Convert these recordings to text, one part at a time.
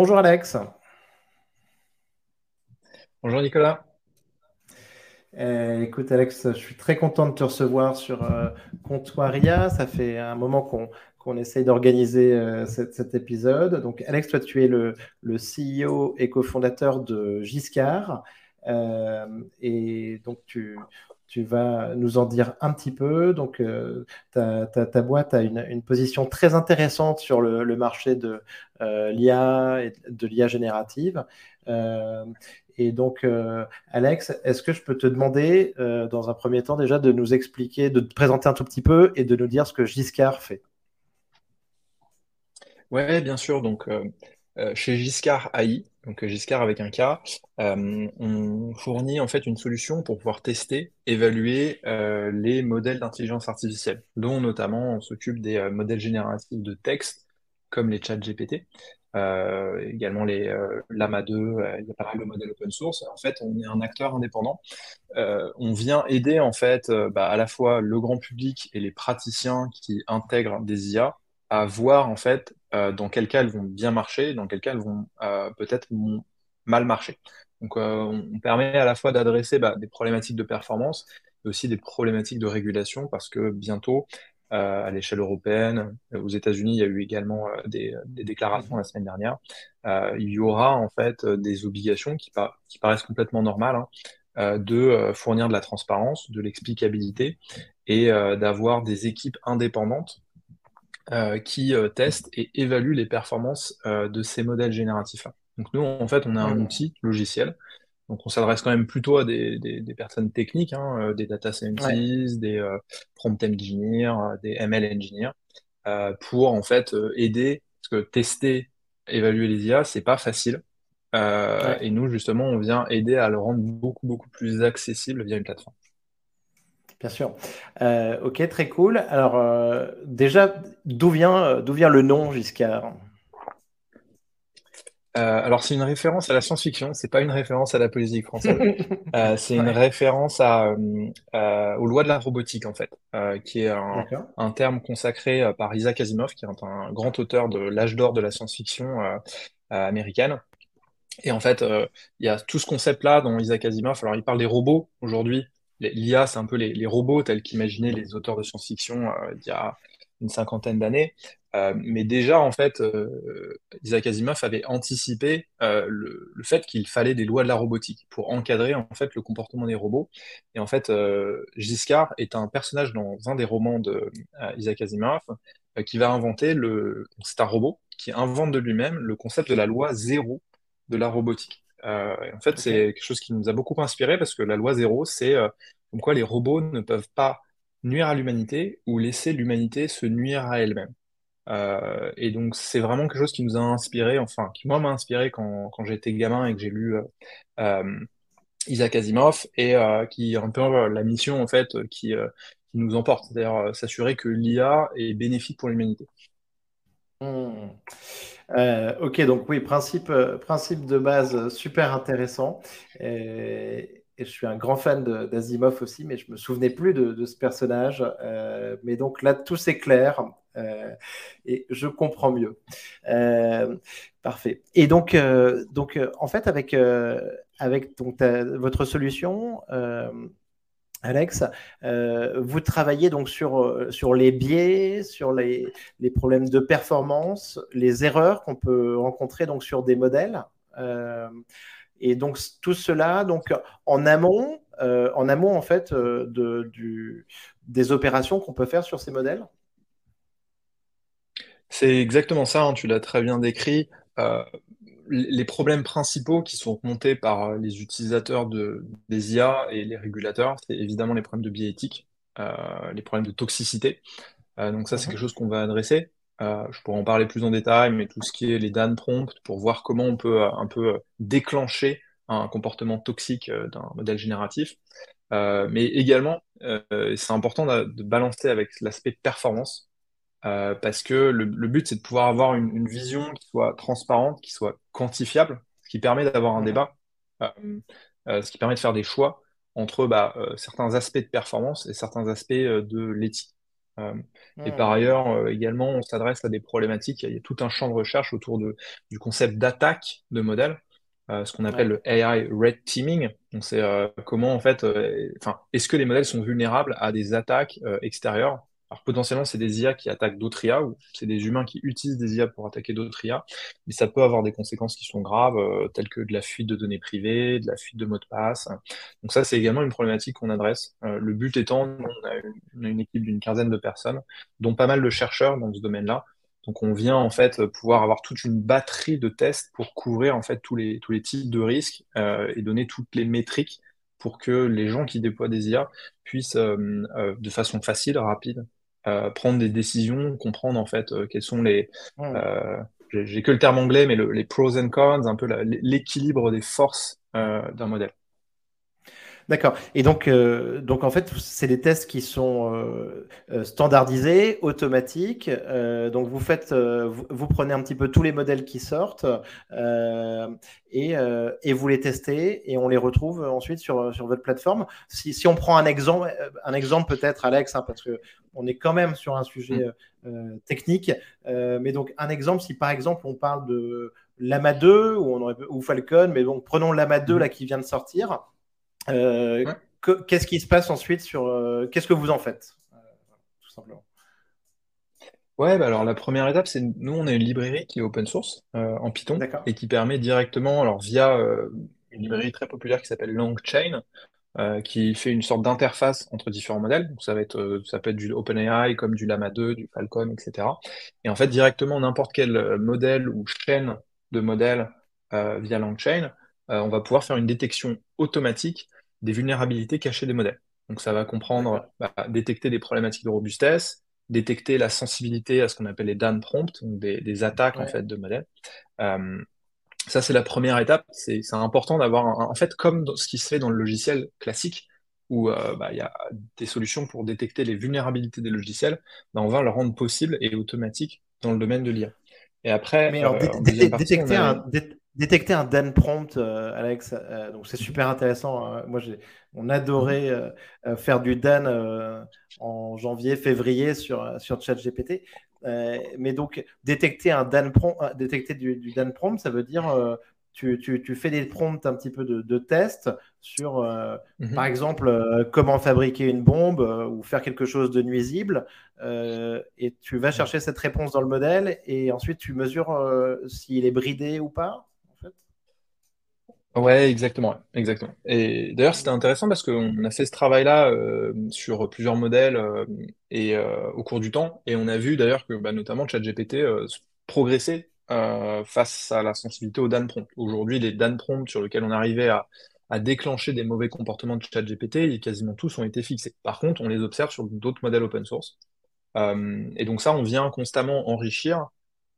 Bonjour Alex. Bonjour Nicolas. Euh, écoute Alex, je suis très content de te recevoir sur euh, Comptoiria. Ça fait un moment qu'on essaye d'organiser euh, cet, épisode. Donc Alex, toi tu es le, le CEO et cofondateur de Giscard. et donc tu, tu vas nous en dire un petit peu. Donc, euh, ta, boîte a une, position très intéressante sur le, marché de euh, l'IA et de l'IA générative. Euh, et donc, Alex, est-ce que je peux te demander, dans un premier temps déjà, de nous expliquer, de te présenter un tout petit peu et de nous dire ce que Giscard fait? Ouais, bien sûr. Donc, chez Giscard AI, donc Giscard avec un K, euh, on fournit en fait une solution pour pouvoir tester, évaluer euh, les modèles d'intelligence artificielle, dont notamment on s'occupe des euh, modèles génératifs de texte, comme les chats GPT, également les Lama 2, il y a pas mal de modèles open source. En fait, on est un acteur indépendant. on vient aider en fait bah, à la fois le grand public et les praticiens qui intègrent des IA à voir en fait euh, dans quel cas elles vont bien marcher, dans quel cas elles vont euh, peut-être mal marcher. Donc euh, on permet à la fois d'adresser bah, des problématiques de performance, mais aussi des problématiques de régulation, parce que bientôt, à l'échelle européenne, aux États-Unis, il y a eu également des, déclarations la semaine dernière, il y aura en fait des obligations qui, qui paraissent complètement normales. Hein, de fournir de la transparence, de l'explicabilité et d'avoir des équipes indépendantes euh, qui euh, teste et évalue les performances euh, de ces modèles génératifs-là. Donc nous, en fait, on a un mmh. outil logiciel. Donc on s'adresse quand même plutôt à des, des, personnes techniques, hein, des data scientists, des prompt engineers, des ML engineers, pour en fait aider, parce que tester, évaluer les IA, c'est pas facile. Et nous, justement, on vient aider à le rendre beaucoup, beaucoup plus accessible via une plateforme. Bien sûr. Euh, ok, très cool. Alors, euh, déjà, d'où vient, euh, d'où vient le nom Giscard? Alors c'est une référence à la science-fiction, c'est pas une référence à la politique française. c'est une référence à, aux lois de la robotique en fait, qui est un, terme consacré par Isaac Asimov, qui est un, grand auteur de l'âge d'or de la science-fiction américaine. Et en fait, il y a tout ce concept-là dans Isaac Asimov. Alors il parle des robots aujourd'hui, L'IA, c'est un peu les, robots tels qu'imaginaient les auteurs de science-fiction euh, il y a une cinquantaine d'années. Euh, mais déjà, en fait, euh, Isaac Asimov avait anticipé le, fait qu'il fallait des lois de la robotique pour encadrer en fait le comportement des robots. Et en fait, Giscard est un personnage dans un des romans de Isaac Asimov qui va inventer le. C'est un robot qui invente de lui-même le concept de la loi zéro de la robotique. Euh, en fait, c'est quelque chose qui nous a beaucoup inspiré parce que la loi zéro, c'est euh, comme quoi les robots ne peuvent pas nuire à l'humanité ou laisser l'humanité se nuire à elle-même. Euh, et donc, c'est vraiment quelque chose qui nous a inspiré, enfin, qui moi m'a inspiré quand, quand j'étais gamin et que j'ai lu Isaac Asimov et qui est un peu la mission en fait qui, qui nous emporte, c'est-à-dire s'assurer que l'IA est bénéfique pour l'humanité. Hmm. Euh, ok, donc oui, principe, euh, principe de base super intéressant. Et, je suis un grand fan d'Asimov aussi, mais je me souvenais plus de, ce personnage. Euh, mais donc là, tout s'éclaire et je comprends mieux. parfait. Et donc, donc en fait, avec, avec donc, votre solution, Alex, euh, vous travaillez donc sur, euh, sur les biais, sur les, problèmes de performance, les erreurs qu'on peut rencontrer donc sur des modèles. Euh, et donc tout cela donc en amont, en amont en fait de, des opérations qu'on peut faire sur ces modèles? C'est exactement ça, hein, tu l'as très bien décrit les problèmes principaux qui sont remontés par les utilisateurs de, des IA et les régulateurs, c'est évidemment les problèmes de biais éthiques, euh, les problèmes de toxicité. Euh, donc ça, c'est mhm. quelque chose qu'on va adresser. Euh, je pourrais en parler plus en détail, mais tout ce qui est les Dan prompt pour voir comment on peut un peu déclencher un comportement toxique d'un modèle génératif. mais également, c'est important de balancer avec l'aspect performance euh, parce que le, but, c'est de pouvoir avoir une, vision qui soit transparente, qui soit quantifiable, ce qui permet d'avoir un débat, euh, euh, ce qui permet de faire des choix entre bah, certains aspects de performance et certains aspects de l'éthique. Et par ailleurs, également, on s'adresse à des problématiques. Il y a tout un champ de recherche autour de, du concept d'attaque de modèles. ce qu'on appelle le AI red teaming. Donc c'est comment en fait, enfin, est-ce que les modèles sont vulnérables à des attaques extérieures? Alors potentiellement, c'est des IA qui attaquent d'autres IA ou c'est des humains qui utilisent des IA pour attaquer d'autres IA, mais ça peut avoir des conséquences qui sont graves, euh, telles que de la fuite de données privées, de la fuite de mots de passe. Donc ça, c'est également une problématique qu'on adresse. Euh, le but étant, on a, une, une équipe d'une quinzaine de personnes, dont pas mal de chercheurs dans ce domaine-là. Donc on vient en fait pouvoir avoir toute une batterie de tests pour couvrir en fait tous les, tous les types de risques euh, et donner toutes les métriques pour que les gens qui déploient des IA puissent de façon facile, rapide, prendre des décisions, comprendre en fait euh, quels sont les. Euh, j'ai que le terme anglais, mais les pros and cons, un peu l'équilibre des forces d'un modèle. D'accord. Et donc, euh, donc en fait, c'est des tests qui sont euh, euh, standardisés, automatiques. donc vous faites, vous, prenez un petit peu tous les modèles qui sortent et, et, vous les testez et on les retrouve ensuite sur, sur votre plateforme. Si, si on prend un exemple, un exemple peut-être, Alex, hein, parce que on est quand même sur un sujet mm. technique. mais donc un exemple, si par exemple on parle de Lama 2 ou, on aurait, ou Falcon, mais donc prenons Lama 2 mm. là qui vient de sortir. Euh, qu'est-ce qui se passe ensuite sur euh, qu'est-ce que vous en faites euh, tout simplement? Ouais, bah alors la première étape, c'est nous, on a une librairie qui est open source en Python et qui permet directement, alors via une librairie très populaire qui s'appelle LangChain, qui fait une sorte d'interface entre différents modèles. Donc ça va être, ça peut être du OpenAI comme du Llama 2, du Falcon, etc. Et en fait, directement n'importe quel modèle ou chaîne de modèles via LangChain, on va pouvoir faire une détection automatique des vulnérabilités cachées des modèles. Donc ça va comprendre bah, détecter des problématiques de robustesse, détecter la sensibilité à ce qu'on appelle les Dan prompts, donc des, attaques en fait de modèles. Euh, ça c'est la première étape. C'est important d'avoir en fait comme ce qui se fait dans le logiciel classique où euh, bah, il y a des solutions pour détecter les vulnérabilités des logiciels, bah, on va le rendre possible et automatique dans le domaine de l'IA. Et après, Mais alors, euh, détecter, un, détecter un Dan prompt, euh, Alex. Euh, donc c'est super intéressant. Hein. Moi, on adorait euh, faire du Dan en janvier, février sur sur ChatGPT. mais donc détecter un Dan prompt, détecter du, Dan prompt, ça veut dire tu, tu, tu, fais des prompts un petit peu de, de tests sur, mhm. par exemple, comment fabriquer une bombe ou faire quelque chose de nuisible. et tu vas chercher cette réponse dans le modèle et ensuite tu mesures s'il est bridé ou pas. Ouais, exactement, exactement. Et d'ailleurs, c'était intéressant parce qu'on a fait ce travail-là euh, sur plusieurs modèles euh, et euh, au cours du temps, et on a vu d'ailleurs que bah, notamment ChatGPT progressait face à la sensibilité aux Dan prompt. Aujourd'hui, les Dan prompt sur lesquels on arrivait à, à déclencher des mauvais comportements de ChatGPT, quasiment tous ont été fixés. Par contre, on les observe sur d'autres modèles open source. et donc ça, on vient constamment enrichir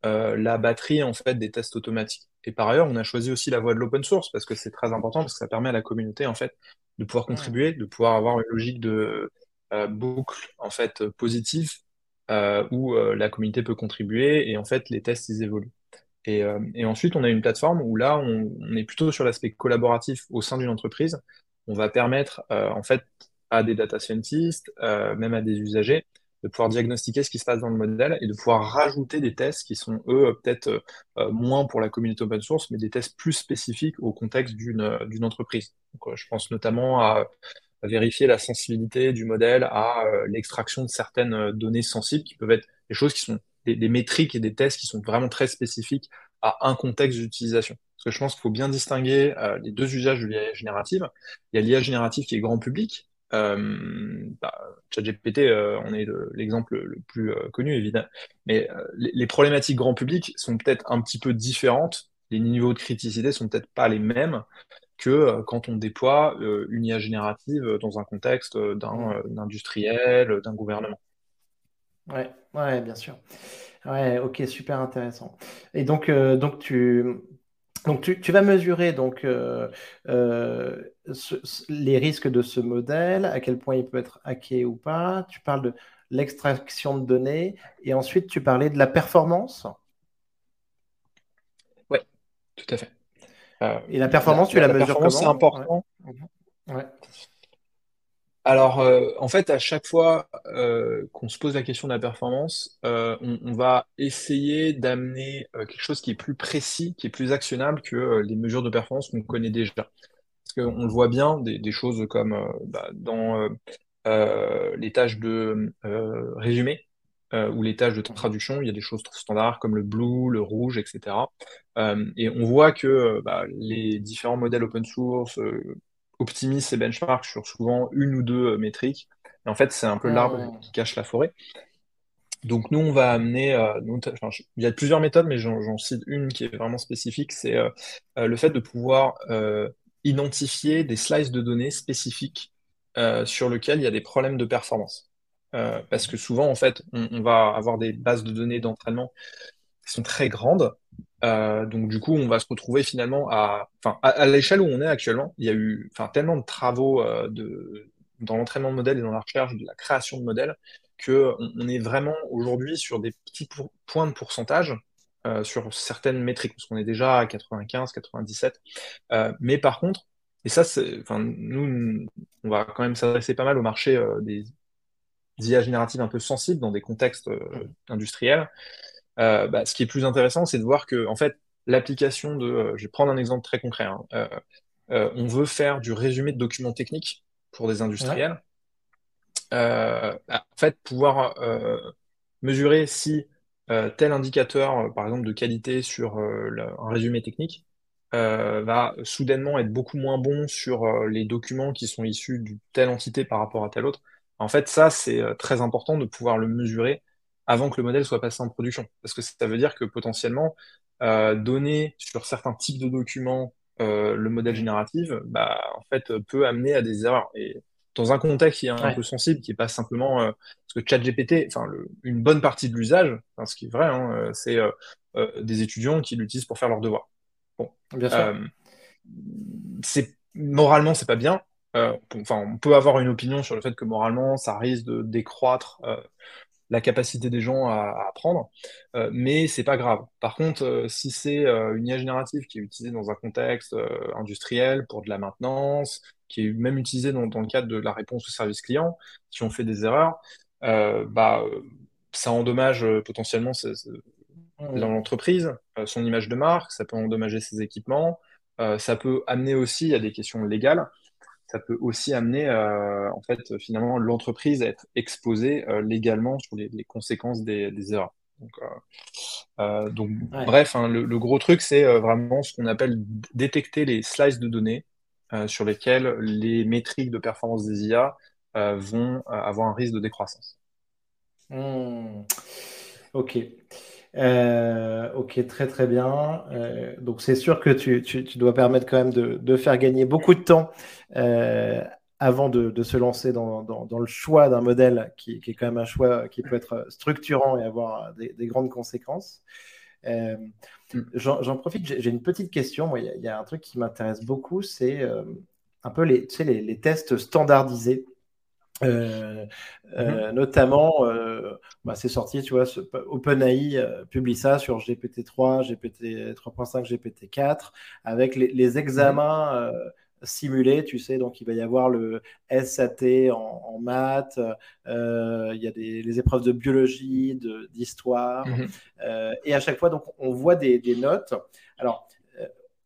la batterie en fait des tests automatiques. Et par ailleurs, on a choisi aussi la voie de l'open source parce que c'est très important, parce que ça permet à la communauté en fait de pouvoir contribuer, de pouvoir avoir une logique de euh, boucle en fait positive euh, où euh, la communauté peut contribuer et en fait les tests ils évoluent. Et, et ensuite, on a une plateforme où là, on, on est plutôt sur l'aspect collaboratif au sein d'une entreprise. On va permettre en fait à des data scientists, même à des usagers, de pouvoir diagnostiquer ce qui se passe dans le modèle et de pouvoir rajouter des tests qui sont, eux, peut-être euh, moins pour la communauté open source, mais des tests plus spécifiques au contexte d'une euh, d'une entreprise. Donc, euh, je pense notamment à, vérifier la sensibilité du modèle à l'extraction de certaines données sensibles qui peuvent être des choses qui sont des, des, métriques et des tests qui sont vraiment très spécifiques à un contexte d'utilisation. Parce que je pense qu'il faut bien distinguer les deux usages de l'IA générative. Il y a l'IA générative qui est grand public, euh, bah, ChatGPT, euh, on est l'exemple le, plus euh, connu, évidemment. Mais euh, les, problématiques grand public sont peut-être un petit peu différentes. Les niveaux de criticité sont peut-être pas les mêmes que quand on déploie une IA générative dans un contexte d'un industriel, d'un gouvernement. Ouais, ouais, bien sûr. Ouais, ok, super intéressant. Et donc, donc tu, donc tu, vas mesurer donc euh, euh, les risques de ce modèle, à quel point il peut être hacké ou pas. Tu parles de l'extraction de données et ensuite tu parlais de la performance. Oui, tout à fait. et la performance, tu la, mesures comment? C'est important. Ouais. Alors, euh, en fait, à chaque fois euh, qu'on se pose la question de la performance, euh, on, va essayer d'amener quelque chose qui est plus précis, qui est plus actionnable que les mesures de performance qu'on connaît déjà. Parce qu'on le voit bien, des, choses comme bah, dans les tâches de résumé ou les tâches de traduction, il y a des choses standards comme le blue, le rouge, etc. Et on voit que bah, les différents modèles open source optimisent ces benchmarks sur souvent une ou deux euh, métriques. Et en fait, c'est un peu l'arbre Hmm. qui cache la forêt. Donc nous, on va amener, euh, nous, t- enfin, je- il y a plusieurs méthodes, mais j'en cite une qui est vraiment spécifique, c'est euh, le fait de pouvoir euh, identifier des slices de données spécifiques sur lesquels il y a des problèmes de performance. Parce que souvent, en fait, on, on va avoir des bases de données d'entraînement qui sont très grandes. Euh, donc du coup, on va se retrouver finalement à, enfin, à, à l'échelle où on est actuellement, il y a eu, enfin, tellement de travaux euh, de, dans l'entraînement de modèles et dans la recherche de la création de modèles que on, on est vraiment aujourd'hui sur des petits pour- points de pourcentage euh, sur certaines métriques, parce qu'on est déjà à 95, 97. Euh, mais par contre, et ça, c'est, enfin, nous, on va quand même s'adresser pas mal au marché des IA génératives un peu sensibles dans des contextes euh, industriels. Euh, bah, ce qui est plus intéressant, c'est de voir que, en fait, l'application de, euh, je vais prendre un exemple très concret, hein. Euh, on veut faire du résumé de documents techniques pour des industriels. Bah, en fait, pouvoir mesurer si tel indicateur, par exemple, de qualité sur le- un résumé technique, euh, va soudainement être beaucoup moins bon sur euh, les documents qui sont issus d'une telle entité par rapport à telle autre. En fait, ça, c'est euh, très important de pouvoir le mesurer avant que le modèle soit passé en production. Parce que ça veut dire que potentiellement, euh, donner sur certains types de documents euh, le modèle génératif, bah, en fait, peut amener à des erreurs. Et dans un contexte qui est un Ouais. peu sensible, qui est pas simplement euh, parce que ChatGPT, enfin, une bonne partie de l'usage, enfin, ce qui est vrai, hein, euh, c'est euh, euh, des étudiants qui l'utilisent pour faire leurs devoirs. Bon. Bien sûr. Euh, c'est moralement c'est pas bien. Euh, on peut avoir une opinion sur le fait que moralement ça risque de décroître euh, la capacité des gens à, à apprendre, euh, mais c'est pas grave. Par contre, euh, si c'est euh, une IA générative qui est utilisée dans un contexte industriel pour de la maintenance, qui est même utilisée dans, dans le cadre de la réponse au service client, si on fait des erreurs, bah ça endommage potentiellement ce- dans l'entreprise, son image de marque, ça peut endommager ses équipements, ça peut amener aussi à des questions légales, ça peut aussi amener euh, en fait finalement l'entreprise à être exposée euh, légalement sur les, les conséquences des, des erreurs. Donc, euh, donc Ouais. bref, hein, le, le gros truc c'est vraiment ce qu'on appelle détecter les slices de données sur lesquels les métriques de performance des IA vont avoir un risque de décroissance. Hmm. Ok. Euh, ok, très très bien. Euh, donc c'est sûr que tu, tu- dois permettre quand même de, de faire gagner beaucoup de temps euh, avant de, de se lancer dans, dans- le choix d'un modèle qui, qui est quand même un choix qui peut être structurant et avoir des, des grandes conséquences. J'en, profite, j'ai une petite question. Il y, a un truc qui m'intéresse beaucoup, c'est un peu les, tu sais, les tests standardisés. Euh, Mhm. euh, notamment, euh, bah, c'est sorti, tu vois, ce- OpenAI euh, publie ça sur GPT-3, GPT 3.5, GPT-4, avec les, les examens euh, simulés, tu sais, donc il va y avoir le SAT en, en maths, euh, il y a des, les épreuves de biologie, de- d'histoire, Mhm. euh, et à chaque fois, donc, on voit des, des notes. Alors,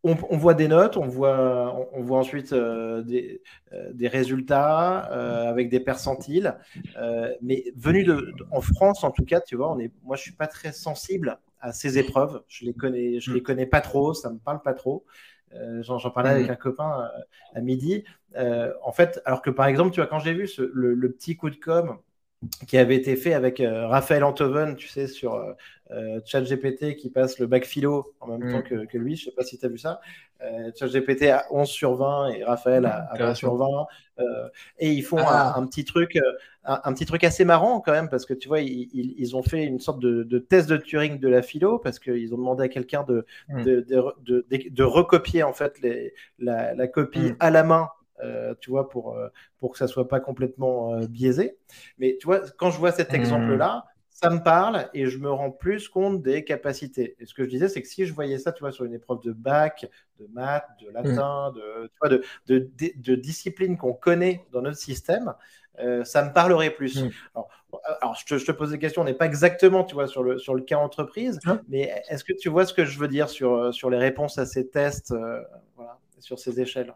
on, on voit des notes, on voit, on, on voit ensuite euh, des, euh, des résultats euh, avec des percentiles. Euh, mais venu de, de- en France, en tout cas, tu vois, on est, moi, je suis pas très sensible à ces épreuves. Je les connais, je les Mhm. connais pas trop, ça me parle pas trop. Euh, J'en parlais avec Mhm. un copain euh, à midi. Euh, en fait, alors que par exemple, tu vois, quand j'ai vu ce- le, le petit coup de com' qui avait été fait avec euh, Raphaël Antoven, tu sais, sur euh, euh, ChatGPT qui passe le bac philo en même temps Mhm. que, que lui. Je sais pas si tu as vu ça. Euh, ChatGPT à 11 sur 20 et Raphaël à, à 20 sur Intéressant. 20. Euh, et ils font un, un Ah. petit truc, un, un petit truc assez marrant quand même parce que tu vois, ils, ils- ils ont fait une sorte de, de test de Turing de la philo parce qu'ils ont demandé à quelqu'un de, de recopier en fait les, la, la copie Mhm. à la main. Euh, tu vois, pour, euh, pour que ça soit pas complètement euh, biaisé. Mais tu vois, quand je vois cet Mhm. exemple-là, ça me parle et je me rends plus compte des capacités. Et ce que je disais, c'est que si je voyais ça, tu vois, sur une épreuve de bac, de maths, de latin, mm. de, tu vois, de, de, de, disciplines qu'on connaît dans notre système, euh, ça me parlerait plus. Mm. Alors, je, te, je, te, pose des questions, on n'est pas exactement, tu vois, sur le, sur le cas entreprise, mais est-ce que tu vois ce que je veux dire sur, sur les réponses à ces tests, euh, voilà, sur ces échelles?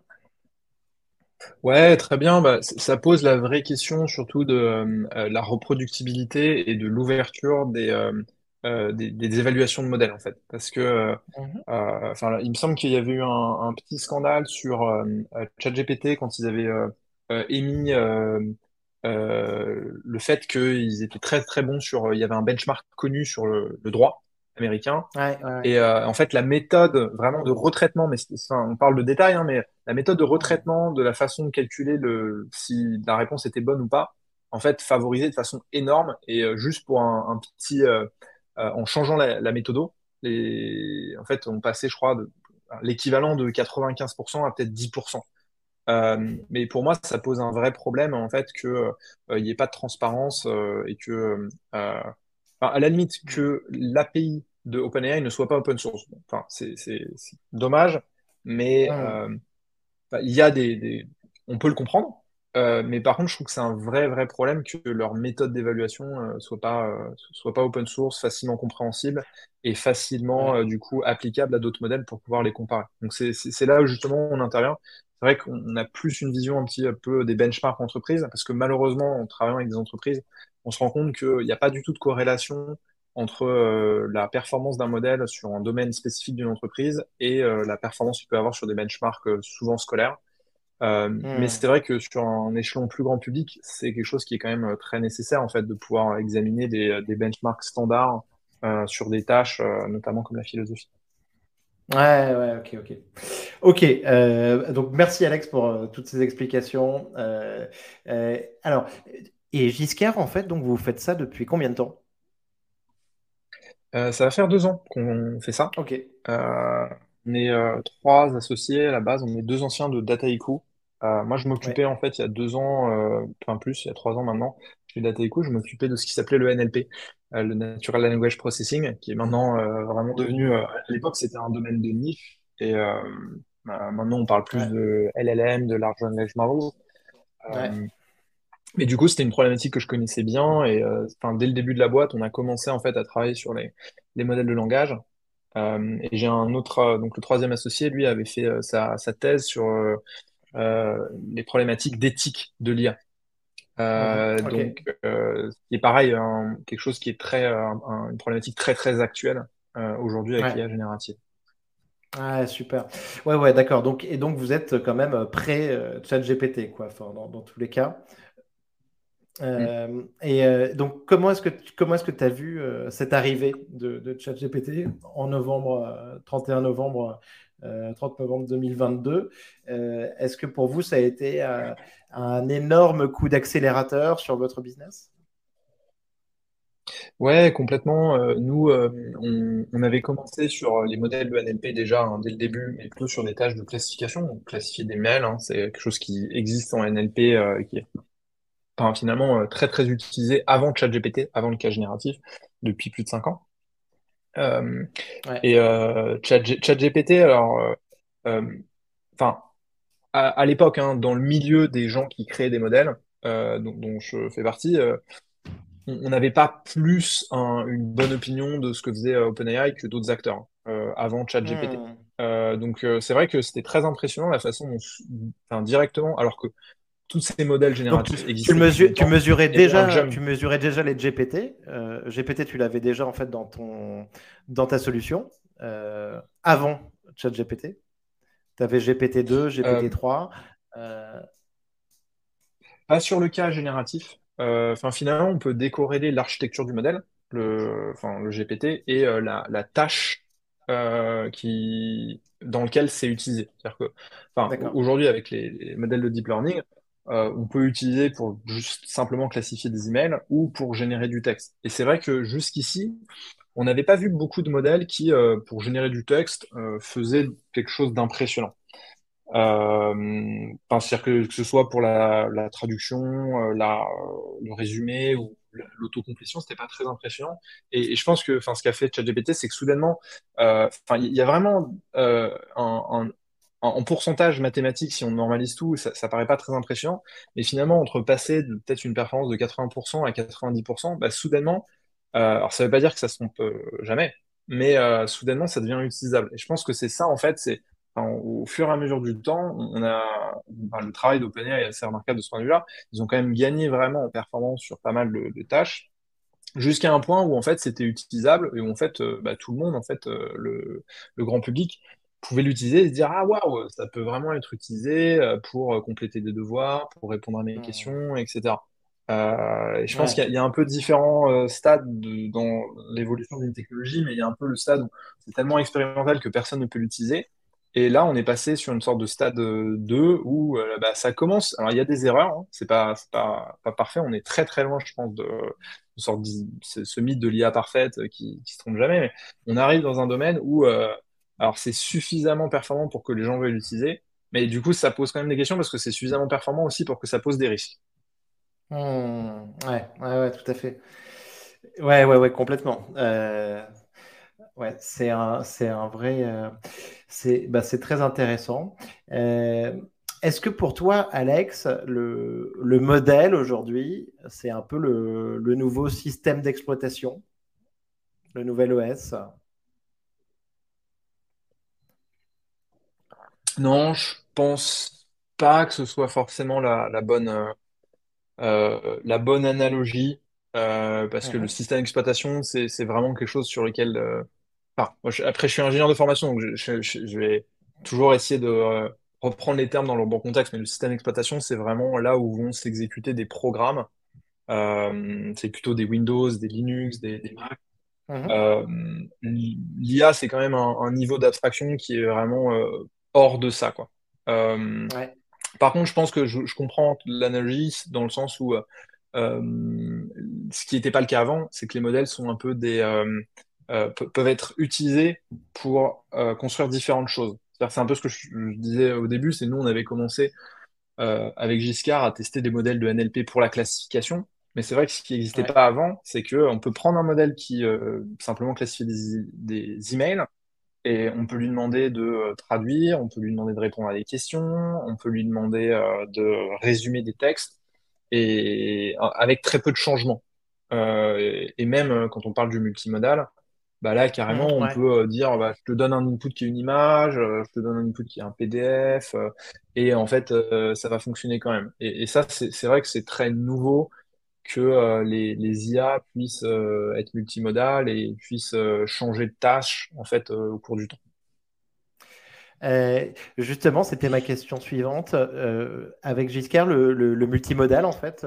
Ouais, très bien. Bah, ça pose la vraie question surtout de euh, la reproductibilité et de l'ouverture des, euh, euh, des, des évaluations de modèles en fait. Parce que, mhm. enfin, il me semble qu'il y avait eu un, un petit scandale sur ChatGPT quand ils avaient émis le fait qu'ils étaient très très bons sur. Il y avait un benchmark connu sur le, le droit américain. Et euh, en fait, la méthode vraiment de retraitement, mais on parle de détails, hein, mais la méthode de retraitement de la façon de calculer le, si la réponse était bonne ou pas, en fait, favorisait de façon énorme. Et euh, juste pour un, petit, euh, en changeant la, la méthode, les, en fait, on passait, je crois, de, l'équivalent de 95% à peut-être 10%. mais pour moi, ça pose un vrai problème en fait que il n'y ait pas de transparence et que, à la limite, que l'API de OpenAI ne soit pas open source. Enfin, c'est dommage, mais ah euh, bah, il y a des, on peut le comprendre. Euh, mais par contre, je trouve que c'est un vrai, vrai problème que leur méthode d'évaluation euh, soit pas, soit pas open source, facilement compréhensible et facilement, du coup, applicable à d'autres modèles pour pouvoir les comparer. Donc, c'est là où justement on intervient. C'est vrai qu'on a plus une vision un petit peu des benchmarks entreprises, parce que malheureusement, en travaillant avec des entreprises, on se rend compte qu'il n'y a pas du tout de corrélation entre euh, la performance d'un modèle sur un domaine spécifique d'une entreprise et euh, la performance qu'il peut avoir sur des benchmarks euh, souvent scolaires. Hmm. Mais c'est vrai que sur un échelon plus grand public, c'est quelque chose qui est quand même très nécessaire en fait de pouvoir examiner des, des benchmarks standards sur des tâches, notamment comme la philosophie. Ouais, ouais, ok, ok. Ok, donc merci Alex pour toutes ces explications. alors, et Giscard, en fait, donc vous faites ça depuis combien de temps? Euh, ça va faire deux ans qu'on fait ça. Ok. Euh, on est euh, trois associés à la base. On est deux anciens de Dataiku. moi, je m'occupais en fait il y a deux ans, enfin plus, il y a trois ans maintenant, chez Dataiku, je m'occupais de ce qui s'appelait le NLP, le Natural Language Processing, qui est maintenant vraiment devenu. à l'époque, c'était un domaine de niche, et bah, maintenant on parle plus de LLM, de Large Language Models. Ouais. Mais du coup, c'était une problématique que je connaissais bien et euh, dès le début de la boîte, on a commencé en fait à travailler sur les, les modèles de langage. Euh, et j'ai un autre, euh, donc le troisième associé, lui, avait fait euh, sa, sa, thèse sur euh, les problématiques d'éthique de l'IA. Euh, Donc, euh, est pareil, quelque chose qui est très, une problématique très très actuelle aujourd'hui avec l'IA générative. Ah, super. Ouais, ouais, d'accord. Donc, et donc, vous êtes quand même prêt chat GPT, quoi, dans, dans, tous les cas. Mm. Euh, et euh, donc, comment est-ce que tu, comment est-ce que tu as vu euh, cette arrivée de, de ChatGPT en novembre, 31 novembre, 30 novembre 2022 Est-ce que pour vous, ça a été un énorme coup d'accélérateur sur votre business? Ouais, complètement. nous, on, avait commencé sur les modèles de NLP déjà hein, dès le début, mais plutôt sur des tâches de classification. Classifier des mails, hein, c'est quelque chose qui existe en NLP, qui est finalement euh, très très utilisé avant ChatGPT, avant le cas génératif, depuis plus de 5 ans. Euh, et euh, ChatGPT, alors, enfin, à, l'époque, hein, dans le milieu des gens qui créent des modèles, dont, je fais partie, on n'avait pas plus une bonne opinion de ce que faisait OpenAI que d'autres acteurs avant ChatGPT. Hmm. donc c'est vrai que c'était très impressionnant la façon dont, enfin, directement, alors que tous ces modèles génératifs existent. Tu, mesurais déjà, tu mesurais déjà les GPT. Euh, GPT, tu l'avais déjà en fait dans, ton, dans ta solution euh, avant ChatGPT. Tu avais GPT-2, GPT-3. Pas sur le cas génératif. Euh, enfin, finalement, on peut décorréler l'architecture du modèle, le, le GPT, et la, la, tâche qui, dans lequel c'est utilisé. C'est-à-dire que, enfin, aujourd'hui, avec les, les, modèles de deep learning, euh, on peut utiliser pour juste simplement classifier des emails ou pour générer du texte. Et c'est vrai que jusqu'ici, on n'avait pas vu beaucoup de modèles qui, euh, pour générer du texte, euh, faisaient quelque chose d'impressionnant. c'est-à-dire que, ce soit pour la, traduction, le résumé ou l'autocomplétion, c'était pas très impressionnant. Et, je pense que, ce qu'a fait ChatGPT, c'est que soudainement, il y a vraiment un, en pourcentage mathématique, si on normalise tout, ça, ça paraît pas très impressionnant. Mais finalement, entre passer peut-être une performance de 80% à 90%, bah, soudainement, euh, alors ça veut pas dire que ça se trompe euh, jamais, mais euh, soudainement, ça devient utilisable. Et je pense que c'est ça, en fait, c'est au fur et à mesure du temps, on a le travail d'OpenAI est assez remarquable de ce point de vue-là. Ils ont quand même gagné vraiment en performance sur pas mal de, tâches, jusqu'à un point où en fait c'était utilisable et où en fait euh, bah, tout le monde, en fait le, grand public pouvait l'utiliser et se dire ah waouh ça peut vraiment être utilisé euh, pour compléter des devoirs, pour répondre à mes questions, etc. Euh, je pense qu'il y, a un peu différents stades dans l'évolution d'une technologie, mais il y a un peu le stade où c'est tellement expérimental que personne ne peut l'utiliser. Et là, on est passé sur une sorte de stade 2 où euh, bah, ça commence. Alors, il y a des erreurs, hein. c'est pas, pas, pas, parfait. On est très très loin, je pense, de, de sorte de, ce, mythe de l'IA parfaite qui, qui se trompe jamais. Mais on arrive dans un domaine où, euh, alors, c'est suffisamment performant pour que les gens veuillent l'utiliser, mais du coup, ça pose quand même des questions parce que c'est suffisamment performant aussi pour que ça pose des risques. Mmh. ouais, ouais, tout à fait. Ouais, ouais, ouais, complètement. Euh, Ouais, c'est un, c'est un vrai, euh, c'est, bah, très intéressant. Euh, est-ce que pour toi, Alex, le, le modèle aujourd'hui, c'est un peu le, le nouveau système d'exploitation, le nouvel OS? Non, je pense pas que ce soit forcément la, la bonne, euh, euh, la bonne analogie, euh, parce que le Mhm. système d'exploitation, c'est, c'est vraiment quelque chose sur lequel euh, Enfin, moi, je- après, je suis ingénieur de formation, donc je, je- je- je vais toujours essayer de euh, reprendre les termes dans leur bon contexte, mais le système d'exploitation, c'est vraiment là où vont s'exécuter des programmes. Euh, c'est plutôt des Windows, des Linux, des, des Mac. Mhm. Euh, l'IA, c'est quand même un, un niveau d'abstraction qui est vraiment euh, hors de ça, quoi. Euh, Ouais, par contre, je pense que je, je comprends l'analogie dans le sens où euh, euh, ce qui n'était pas le cas avant, c'est que les modèles sont un peu des pe- peuvent être utilisés pour construire différentes choses. C'est un peu ce que je, je disais au début, c'est nous on avait commencé euh, avec Giscard à tester des modèles de NLP pour la classification, mais c'est vrai que ce qui n'existait ouais. pas avant, c'est que on peut prendre un modèle qui euh, simplement classifie des, des emails et on peut lui demander de euh, traduire, on peut lui demander de répondre à des questions, on peut lui demander euh, de résumer des textes, et euh, avec très peu de changements. Et, même quand on parle du multimodal, bah là carrément Mhm. on Ouais. peut dire bah, je te donne un input qui est une image, je te donne un input qui est un PDF, et en fait ça va fonctionner quand même. Et, et ça c'est c'est vrai que c'est très nouveau que euh, les, les IA puissent euh, être multimodales et puissent euh, changer de tâche en fait au cours du temps. Justement, c'était ma question suivante. Avec Giscard, le, le- le multimodal, en fait,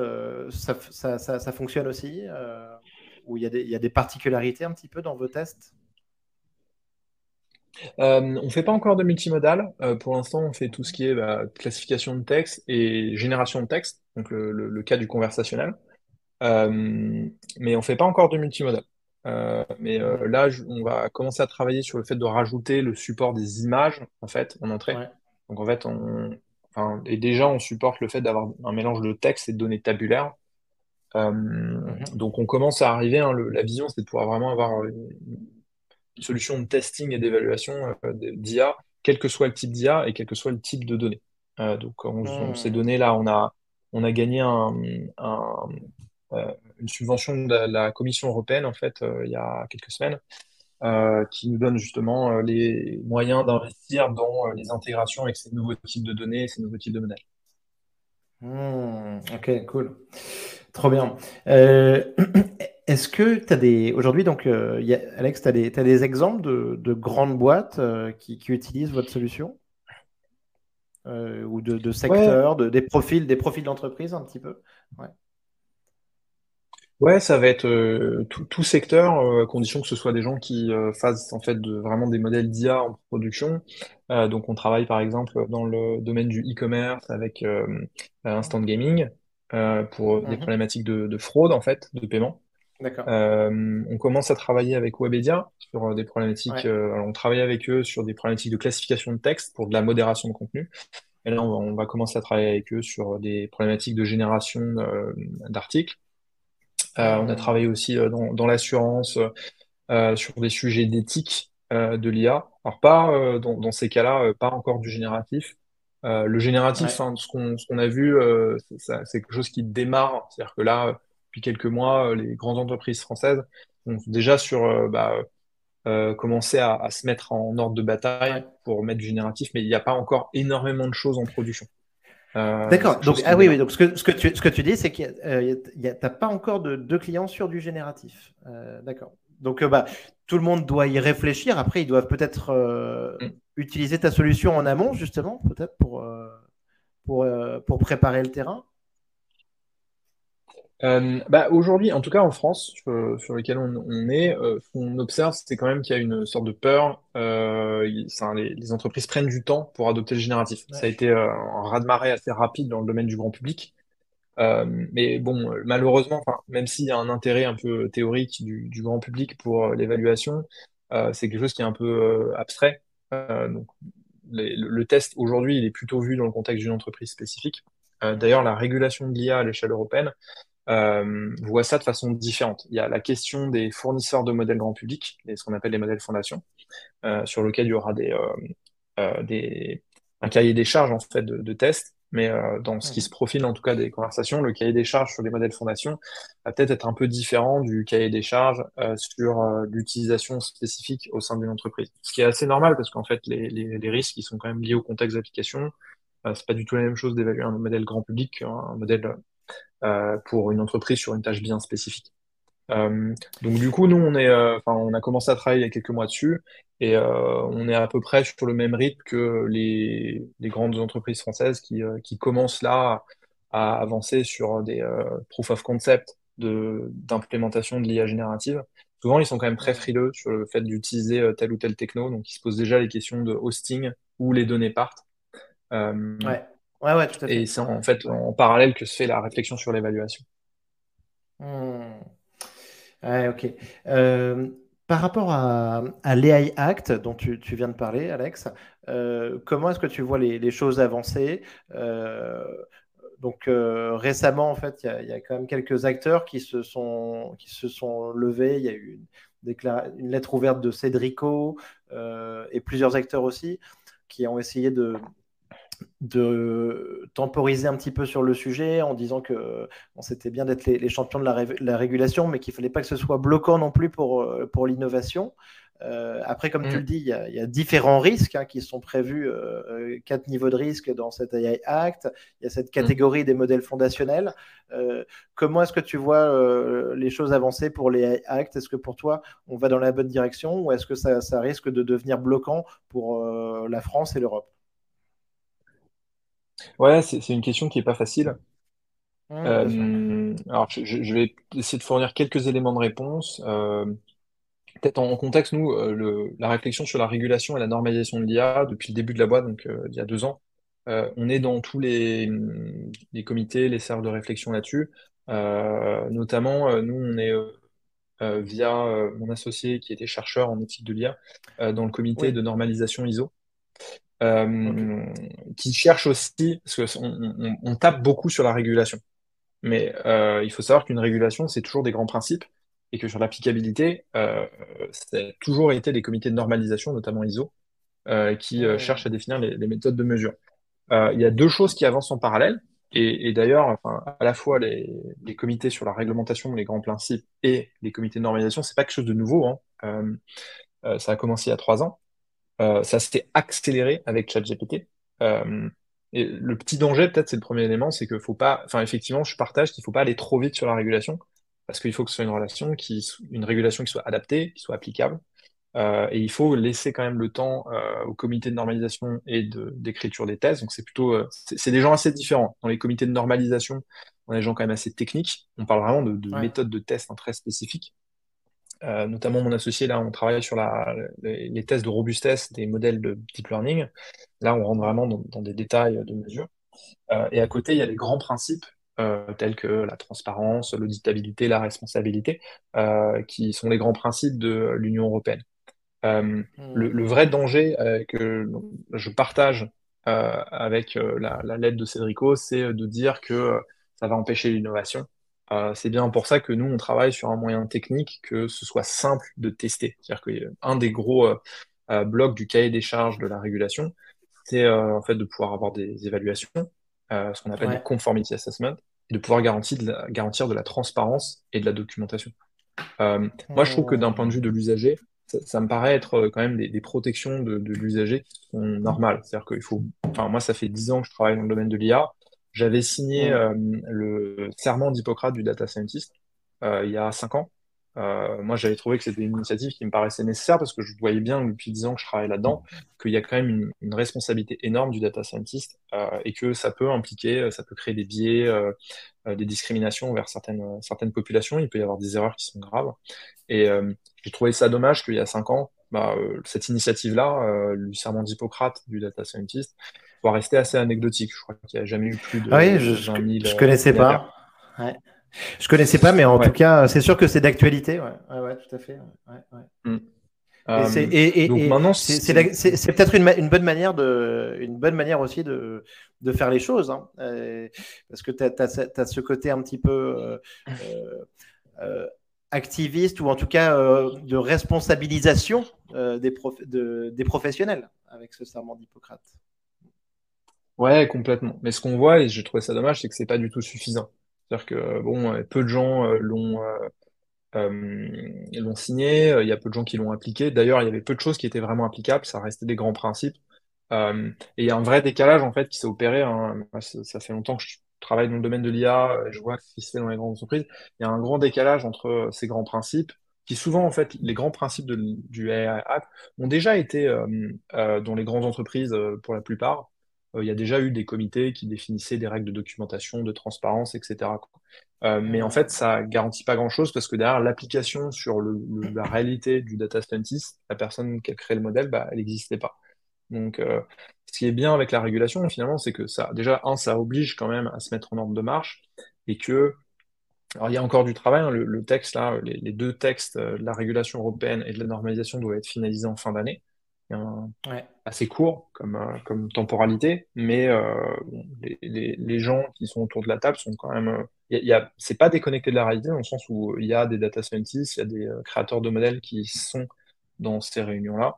ça, ça- ça- ça fonctionne aussi, ou il y a des, il y a des particularités un petit peu dans vos tests? On fait pas encore de multimodal. Pour l'instant, on fait tout ce qui est bah, classification de texte et génération de texte, donc le cas du conversationnel. Euh, mais on fait pas encore de multimodal. Euh, mais euh, là, je- on va commencer à travailler sur le fait de rajouter le support des images en fait en entrée. Ouais. Donc en fait, on, enfin, et déjà on supporte le fait d'avoir un mélange de texte et de données tabulaires. Euh, Mhm. donc on commence à arriver. hein, le- la vision, c'est de pouvoir vraiment avoir une, une solution de testing et d'évaluation d'IA, quel que soit le type d'IA et quel que soit le type de données. Donc on, on- ces Mhm. données-là, on a on a gagné un, un, une subvention de la, la Commission européenne en fait euh, il y a quelques semaines euh, qui nous donne justement euh, les moyens d'investir dans euh, les intégrations avec ces nouveaux types de données, ces nouveaux types de modèles. Hmm, ok, cool. Trop bien. Euh, est-ce que tu as des. Aujourd'hui, donc, euh, il y a- Alex, tu as des, t'as des exemples de, de grandes boîtes euh, qui, qui utilisent votre solution? Euh, ou de, de Ouais, secteurs, de, des profils, des profils d'entreprise un petit peu? Ouais. Ouais, ça va être euh, tout, tout secteur, euh, à condition que ce soit des gens qui euh, fassent en fait de, vraiment des modèles d'IA en production. Euh, donc on travaille par exemple dans le domaine du e-commerce avec euh, Instant Gaming euh, pour des Mhm. problématiques de, de fraude en fait, de paiement. D'accord. Euh, on commence à travailler avec Webedia sur euh, des problématiques. Ouais. euh, alors on travaille avec eux sur des problématiques de classification de texte pour de la modération de contenu. Et là, on va, on va commencer à travailler avec eux sur des problématiques de génération euh, d'articles. On a travaillé aussi dans, dans l'assurance, sur des sujets d'éthique de l'IA. Alors pas dans, dans ces cas-là, pas encore du génératif. Euh, le génératif, Ouais, hein, ce qu'on ce qu'on a vu, euh, c'est quelque chose qui démarre. C'est-à-dire que là, euh, depuis quelques mois, euh, les grandes entreprises françaises ont déjà sur euh, bah, euh, commencé à, à se mettre en ordre de bataille pour mettre du génératif, mais il n'y a pas encore énormément de choses en production. Euh, D'accord. Donc, ah oui, oui. Donc, ce que, ce que tu, ce que tu dis, c'est qu'il n'y a, t'as pas encore de, de clients sur du génératif. Euh, d'accord. Donc, euh, bah, tout le monde doit y réfléchir. Après, ils doivent peut-être euh, Mm. utiliser ta solution en amont, justement, peut-être pour, euh, pour, euh, pour préparer le terrain. Euh, bah, aujourd'hui, en tout cas en France, sur, sur lequel on, on est, euh, ce qu'on observe, c'est quand même qu'il y a une sorte de peur. Euh, il- les, les entreprises prennent du temps pour adopter le génératif. Ça a été euh, un raz-de-marée assez rapide dans le domaine du grand public. Mais bon, malheureusement, même s'il y a un intérêt un peu théorique du, du grand public pour l'évaluation, c'est quelque chose qui est un peu abstrait. Donc, les- le, test aujourd'hui, il est plutôt vu dans le contexte d'une entreprise spécifique. D'ailleurs, la régulation de l'IA à l'échelle européenne euh, voit ça de façon différente. Il y a la question des fournisseurs de modèles grand public, ce qu'on appelle les modèles fondations, euh, sur lequel il y aura des, euh, euh, des, un cahier des charges en fait de, de tests. Mais euh, dans ce qui se profile, en tout cas des conversations, le cahier des charges sur les modèles fondations va peut-être être un peu différent du cahier des charges euh, sur l'utilisation spécifique au sein d'une entreprise. Ce qui est assez normal parce qu'en fait, les, les, les risques ils sont quand même liés au contexte d'application. C'est pas du tout la même chose d'évaluer un modèle grand public qu'un modèle pour une entreprise sur une tâche bien spécifique. Euh, donc du coup, nous, on est, euh, on a commencé à travailler il y a quelques mois dessus et euh, on est à peu près sur le même rythme que les, les grandes entreprises françaises qui, euh, qui commencent là à avancer sur des euh, proof of concept d'implémentation de l'IA générative. Souvent, ils sont quand même très frileux sur le fait d'utiliser euh, telle ou telle techno, donc ils se posent déjà les questions de hosting où les données partent. Euh, Ouais. Ouais, ouais, tout à et fait. c'est en fait en parallèle que se fait la réflexion sur l'évaluation. Hmm. Ouais, ok. Euh, par rapport à, à l'AI Act dont tu, tu viens de parler, Alex, euh, comment est-ce que tu vois les, les choses avancer? Euh, donc euh, récemment, en fait, il y, a il y a quand même quelques acteurs qui se sont, qui se sont levés. Il y a eu une, lettre ouverte de Cédrico euh, et plusieurs acteurs aussi qui ont essayé de, de temporiser un petit peu sur le sujet en disant que bon, c'était bien d'être les, les champions de la, ré- la régulation, mais qu'il ne fallait pas que ce soit bloquant non plus pour, euh, pour l'innovation. Euh, après, comme tu le Mm, dis, il y a, il y a différents risques hein, qui sont prévus, euh, quatre niveaux de risque dans cet AI Act. Il y a cette mm. catégorie des modèles fondationnels. Euh, comment est-ce que tu vois les choses avancer pour les AI Act? Est-ce que pour toi, on va dans la bonne direction ou est-ce que ça, ça risque de devenir bloquant pour la France et l'Europe? Ouais, c'est c'est une question qui est pas facile. Mmh. Euh, alors, je, je- je vais essayer de fournir quelques éléments de réponse. Euh, peut-être en, en contexte, nous, euh, le- la réflexion sur la régulation et la normalisation de l'IA depuis le début de la boîte, donc euh, il y a deux ans, euh, on est dans tous les, les comités, les cercles de réflexion là-dessus. Euh, notamment, euh, nous, on est euh, euh, via euh, mon associé qui était chercheur en éthique de l'IA euh, dans le comité Oui, de normalisation ISO. Euh, qui cherche aussi, parce qu'on on, on- on tape beaucoup sur la régulation. Mais euh, il faut savoir qu'une régulation, c'est toujours des grands principes et que sur l'applicabilité, euh, c'est toujours été les comités de normalisation, notamment ISO, euh, qui cherchent à définir les, les méthodes de mesure. Il y a deux choses qui avancent en parallèle. Et, et d'ailleurs, enfin, à la fois les, les comités sur la réglementation, les grands principes, et les comités de normalisation, c'est pas quelque chose de nouveau. Hein. Ça a commencé il y a trois ans. Euh, ça s'est accéléré avec ChatGPT. Euh, et le petit danger, peut-être, c'est le premier élément, c'est qu'il faut pas, enfin, effectivement, je partage qu'il faut pas aller trop vite sur la régulation, parce qu'il faut que ce soit une relation qui, une régulation qui soit adaptée, qui soit applicable, euh, et il faut laisser quand même le temps euh, au comité de normalisation et de, d'écriture des thèses. Donc c'est plutôt, euh, c'est, c'est des gens assez différents. Dans les comités de normalisation, on a des gens quand même assez techniques. On parle vraiment de, de ouais. méthodes de test hein, très spécifiques. Euh, notamment mon associé, là, on travaille sur la, les, les tests de robustesse des modèles de deep learning. Là, on rentre vraiment dans, dans des détails de mesure. Euh, et à côté, il y a les grands principes euh, tels que la transparence, l'auditabilité, la responsabilité, qui sont les grands principes de l'Union européenne. Le, hmm, le vrai danger que je partage avec la, la lettre de Cédrico, c'est de dire que ça va empêcher l'innovation. C'est bien pour ça que nous, on travaille sur un moyen technique que ce soit simple de tester. C'est-à-dire qu'un des gros blocs du cahier des charges de la régulation, c'est en fait de pouvoir avoir des évaluations, ce qu'on appelle des conformity assessment, et de pouvoir garantir de, la, garantir de la transparence et de la documentation. Moi, je trouve que d'un point de vue de l'usager, ça, me paraît être euh, quand même des, protections de, l'usager qui sont normales. C'est-à-dire qu'il faut. Enfin, moi, ça fait dix ans que je travaille dans le domaine de l'IA. J'avais signé euh, le serment d'Hippocrate du data scientist euh, il y a cinq ans. moi, j'avais trouvé que c'était une initiative qui me paraissait nécessaire parce que je voyais bien depuis dix ans que je travaille là-dedans qu'il y a quand même une, responsabilité énorme du data scientist et que ça peut impliquer, ça peut créer des biais, des discriminations vers certaines, certaines populations. Il peut y avoir des erreurs qui sont graves. Et j'ai trouvé ça dommage qu'il y a cinq ans, bah, euh, cette initiative-là, euh, le serment d'Hippocrate du data scientist, soit rester assez anecdotique. Je crois qu'il n'y a jamais eu plus de ah oui, je, je, connaissais pas. Ouais. Je connaissais pas, mais en tout cas, c'est sûr que c'est d'actualité. Ouais. ouais, tout à fait. Mm. Et, c'est peut-être une, une, bonne manière de, une bonne manière aussi de, de faire les choses, hein. parce que tu as, as, ce côté un petit peu euh, euh, activiste ou en tout cas euh, de responsabilisation euh, des, des professionnels avec ce serment d'Hippocrate. Ouais, complètement. Mais ce qu'on voit, et je trouvais ça dommage, c'est que c'est pas du tout suffisant. C'est-à-dire que bon, peu de gens euh, l'ont signé, il y a peu de gens qui l'ont appliqué. D'ailleurs, il y avait peu de choses qui étaient vraiment applicables, ça restait des grands principes. et il y a un vrai décalage en fait qui s'est opéré. Hein. Ça, fait longtemps que je travaille dans le domaine de l'IA, euh, je vois ce qui se fait dans les grandes entreprises, il y a un grand décalage entre euh, ces grands principes, qui souvent, en fait, les grands principes du AI Act ont déjà été euh, dans les grandes entreprises pour la plupart. Il y a déjà eu des comités qui définissaient des règles de documentation, de transparence, etc. mais en fait, ça garantit pas grand-chose parce que derrière l'application sur la réalité du data scientist, la personne qui a créé le modèle, bah, elle n'existait pas. Donc, ce qui est bien avec la régulation, finalement, c'est que ça, déjà, un, ça oblige quand même à se mettre en ordre de marche et que, alors il y a encore du travail, hein, le, texte là, les, deux textes euh, de la régulation européenne et de la normalisation doivent être finalisés en fin d'année. Assez court comme, euh, comme temporalité, mais euh, les, les, gens qui sont autour de la table sont quand même. Il y a, c'est pas déconnecté de la réalité dans le sens où il y a des data scientists, il y a des créateurs de modèles qui sont dans ces réunions-là.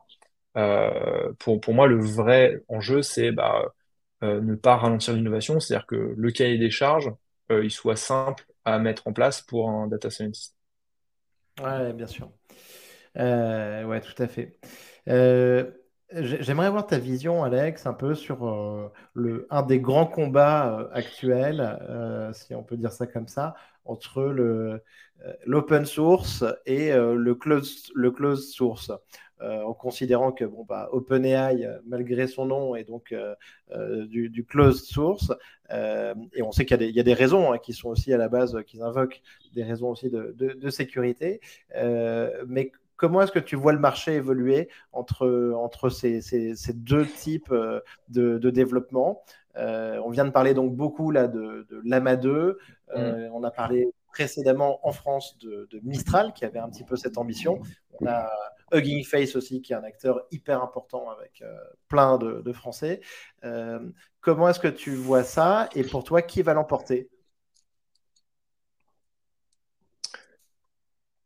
Euh, pour, pour moi, le vrai enjeu, c'est bah, euh, ne pas ralentir l'innovation, c'est-à-dire que le cahier des charges, euh, il soit simple à mettre en place pour un data scientist. Ouais, bien sûr. Euh, ouais, tout à fait. Euh, j'aimerais avoir ta vision, Alex, un peu sur le, un des grands combats actuels, si on peut dire ça comme ça, entre l'open source et le, close, le closed source. Euh, en considérant que bon, bah, OpenAI, euh, malgré son nom, est donc euh, du, closed source. et on sait qu'il y, a des raisons hein, qui sont aussi à la base, qu'ils invoquent des raisons aussi de, sécurité. mais comment est-ce que tu vois le marché évoluer entre, entre ces, deux types de, développement? On vient de parler donc beaucoup là de, Lama 2. Mm. On a parlé précédemment en France de, Mistral qui avait un petit peu cette ambition. On a Hugging Face aussi, qui est un acteur hyper important avec euh, plein de, Français. Euh, comment est-ce que tu vois ça? Et pour toi, qui va l'emporter?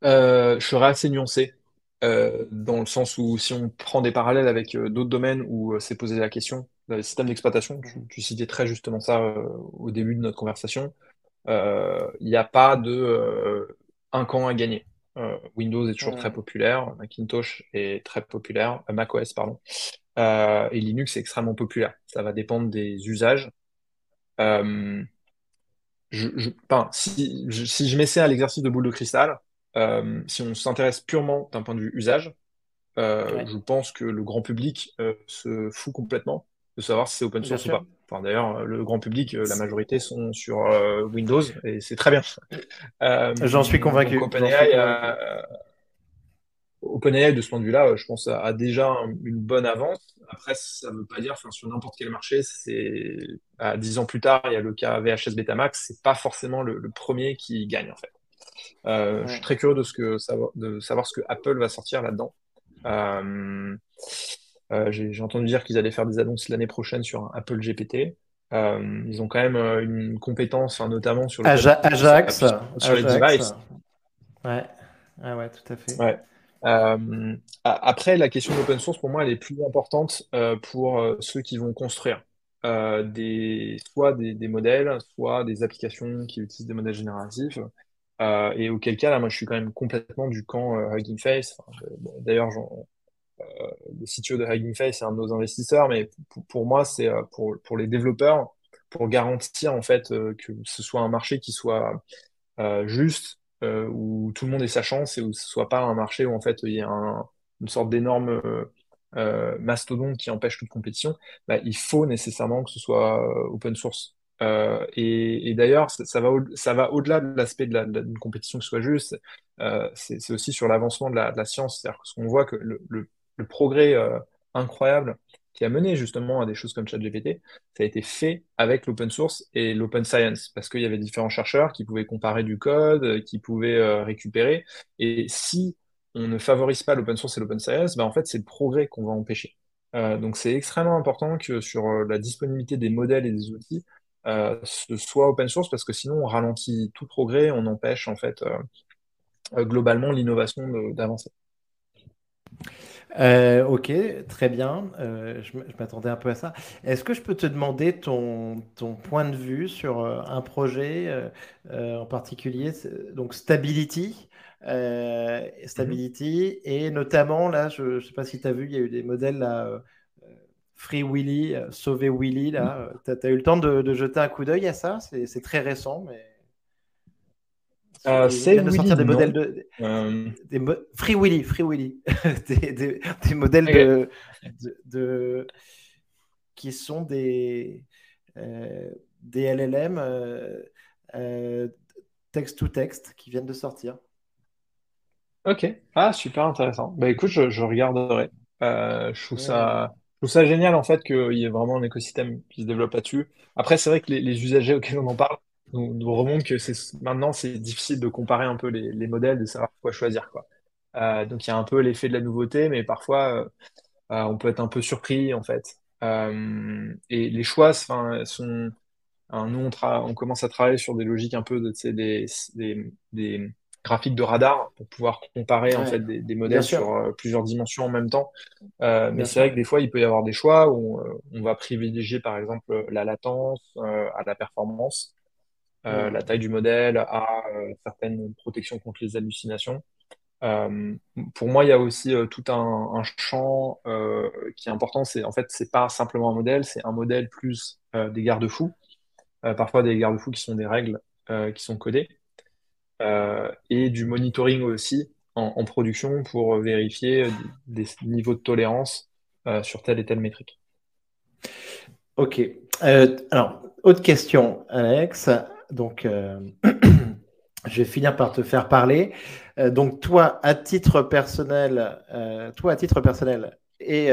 Euh, Je serais assez nuancé. Dans le sens où si on prend des parallèles avec d'autres domaines où c'est posé la question, le système d'exploitation, tu, citais très justement ça au début de notre conversation, il n'y a pas de un camp à gagner. Euh, Windows est toujours très populaire, Macintosh est très populaire, euh, macOS, pardon, euh, et Linux est extrêmement populaire. Ça va dépendre des usages. Je, si, je, si je m'essaie à l'exercice de boule de cristal, si on s'intéresse purement d'un point de vue usage, je pense que le grand public se fout complètement de savoir si c'est open source ou pas. Enfin, D'ailleurs, le grand public, la majorité sont sur Windows et c'est très bien. J'en suis convaincu. OpenAI, de ce point de vue-là, je pense, a, déjà une bonne avance. Après, ça ne veut pas dire, enfin, sur n'importe quel marché, c'est à 10 ans plus tard, il y a le cas VHS Betamax, c'est pas forcément le, premier qui gagne en fait. Je suis très curieux de, ce que, de savoir ce que Apple va sortir là-dedans. Euh, j'ai entendu dire qu'ils allaient faire des annonces l'année prochaine sur un Apple GPT. ils ont quand même une compétence, notamment sur le Ajax, sur les devices. Ouais. Ah ouais, tout à fait. Ouais. après, la question de l'open source, pour moi, elle est plus importante pour ceux qui vont construire des, soit des, des, modèles, soit des applications qui utilisent des modèles génératifs. Euh, et auquel cas, là, moi, je suis quand même complètement du camp euh, Hugging Face. D'ailleurs, euh, le CTO de Hugging Face est un de nos investisseurs, mais pour, moi, c'est pour, les développeurs, pour garantir en fait que ce soit un marché qui soit juste, où tout le monde ait sa chance et où ce soit pas un marché où en fait il y a une sorte d'énorme mastodonte qui empêche toute compétition, bah, il faut nécessairement que ce soit open source. Euh, et, d'ailleurs, ça, va, au-delà de l'aspect d'une compétition qui soit juste. Euh, c'est, aussi sur l'avancement de la, science. C'est-à-dire qu'on voit que le, progrès euh, incroyable qui a mené justement à des choses comme ChatGPT, ça a été fait avec l'open source et l'open science, parce qu'il y avait différents chercheurs qui pouvaient comparer du code, qui pouvaient récupérer. Et si on ne favorise pas l'open source et l'open science, ben en fait, c'est le progrès qu'on va empêcher. donc c'est extrêmement important que sur la disponibilité des modèles et des outils, ce soit open source parce que sinon on ralentit tout progrès, on empêche en fait euh, euh, globalement l'innovation d'avancer. ok, très bien. je m'attendais un peu à ça. Est-ce que je peux te demander ton, ton point de vue sur un projet en particulier, donc Stability Stability, et notamment là, je ne sais pas si tu as vu, il y a eu des modèles là, Free Willy, euh, Sauver Willy, là. Mm. Tu as, eu le temps de, jeter un coup d'œil à ça? C'est très récent, mais. Euh, c'est de sortir des modèles de. Euh. Free Willy, Free Willy. des, modèles de, qui sont des, des LLM texte-to-texte qui viennent de sortir. Ok. Ah, super intéressant. Bah écoute, je, regarderai. je trouve ça je trouve ça génial en fait qu'il y ait vraiment un écosystème qui se développe là-dessus. Après, c'est vrai que les, usagers auxquels on en parle nous, remontent que c'est maintenant c'est difficile de comparer un peu les, modèles, de savoir quoi choisir quoi. Euh, donc il y a un peu l'effet de la nouveauté, mais parfois euh, euh, on peut être un peu surpris en fait. et les choix, sont nous on, on, commence à travailler sur des logiques un peu de, des, des, des graphique de radar pour pouvoir comparer en fait des, modèles sur euh, plusieurs dimensions en même temps. Euh, mais c'est vrai que des fois, il peut y avoir des choix où euh, on va privilégier par exemple la latence à la performance, la taille du modèle à certaines protections contre les hallucinations. pour moi, il y a aussi tout un, un champ qui est important. C'est en fait, c'est pas simplement un modèle, c'est un modèle plus des garde-fous. parfois des garde-fous qui sont des règles qui sont codées. Euh, et du monitoring aussi en, production pour vérifier des niveaux de tolérance euh, sur telle et telle métrique. Ok. Euh, alors, autre question, Alex. Donc, je vais finir par te faire parler. donc, toi, à titre personnel, toi, à titre personnel et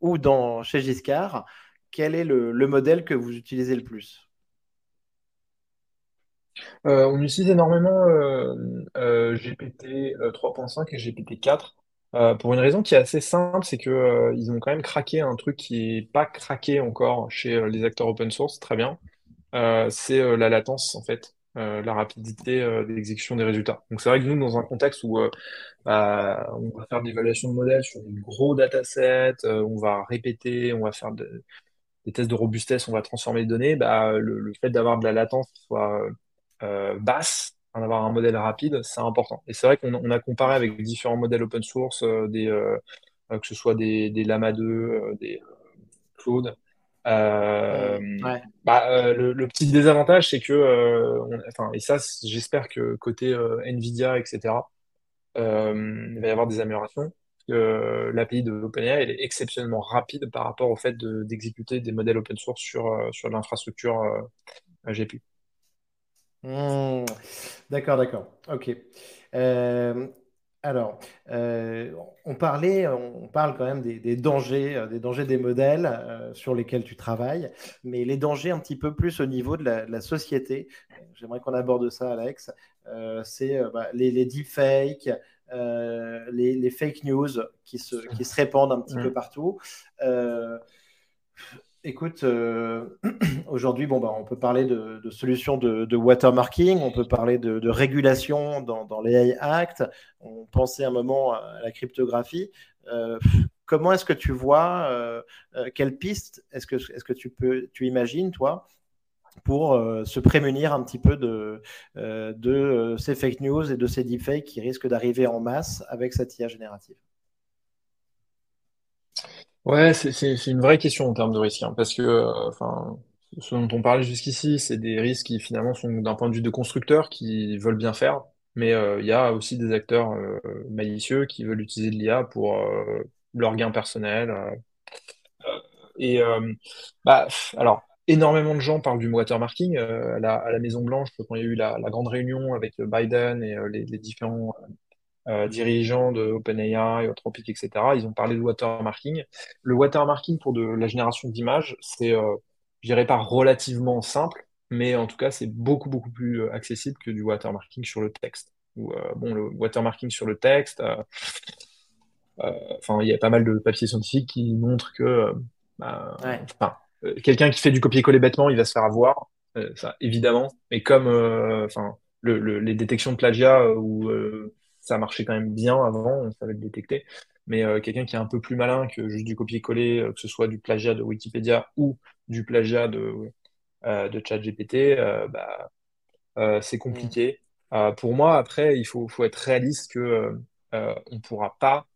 ou, dans chez Giscard, quel est le modèle que vous utilisez le plus? Euh, on utilise énormément euh, euh, GPT 3.5 et GPT 4 pour une raison qui est assez simple, c'est que ils ont quand même craqué un truc qui n'est pas craqué encore chez les acteurs open source, très bien. c'est la latence en fait, la rapidité d'exécution des résultats. Donc c'est vrai que nous, dans un contexte où bah, on va faire de l'évaluation de modèles sur des gros datasets, on va répéter, on va faire des tests de robustesse, on va transformer les données, bah, le, le fait d'avoir de la latence qui soit euh, basse, avoir un modèle rapide, c'est important. Et c'est vrai qu'on a comparé avec différents modèles open source, euh, des, euh, que ce soit des, des Lama 2, des Claude. Bah, le, petit désavantage, c'est que, enfin, et ça, j'espère que côté Nvidia, etc., il va y avoir des améliorations. L'API de OpenAI elle est exceptionnellement rapide par rapport au fait d'exécuter des modèles open source sur, sur l'infrastructure GPU. Hmm. D'accord, d'accord. Ok. Euh, alors, euh, on parlait, on parle quand même des, dangers, euh, des dangers des modèles sur lesquels tu travailles, mais les dangers un petit peu plus au niveau de la, société. J'aimerais qu'on aborde ça, Alex. c'est bah, les, les deepfakes, les, les, fake news qui se, qui se répandent un petit peu hmm. partout. Écoute, euh, aujourd'hui, bon, bah, on peut parler de, solutions de, watermarking, on peut parler de, régulation dans, dans l'AI Act, on pensait un moment à la cryptographie. Euh, comment est-ce que tu vois, euh, quelle piste est-ce que, est-ce que tu, peux, tu imagines, toi, pour se prémunir un petit peu de ces fake news et de ces deepfakes qui risquent d'arriver en masse avec cette IA générative? Ouais, c'est une vraie question en termes de risque, hein, parce que euh, enfin, ce dont on parlait jusqu'ici, c'est des risques qui finalement sont d'un point de vue de constructeurs qui veulent bien faire, mais euh, il y a aussi des acteurs euh, malicieux qui veulent utiliser de l'IA pour euh, leur gain personnel. et bah, alors, énormément de gens parlent du watermarking à la, à la Maison Blanche quand il y a eu la, grande réunion avec Biden et les différents euh, dirigeants de OpenAI, Anthropic, etc. Ils ont parlé de watermarking. Le watermarking pour de la génération d'images, c'est, euh, je dirais pas relativement simple, mais en tout cas, c'est beaucoup, beaucoup plus euh, accessible que du watermarking sur le texte. Ou, euh, bon, le watermarking sur le texte, enfin, il y a pas mal de papiers scientifiques qui montrent que, bah, Ouais. quelqu'un qui fait du copier-coller bêtement, il va se faire avoir, ça, évidemment. Mais comme, enfin, le, le- les détections de plagiat euh, ça marchait quand même bien avant, on savait le détecter. Mais euh, quelqu'un qui est un peu plus malin que juste du copier-coller, euh, que ce soit du plagiat de Wikipédia ou du plagiat de, euh, de ChatGPT, bah, c'est Mm. compliqué. Pour moi, après, il faut, faut être réaliste que on pourra pas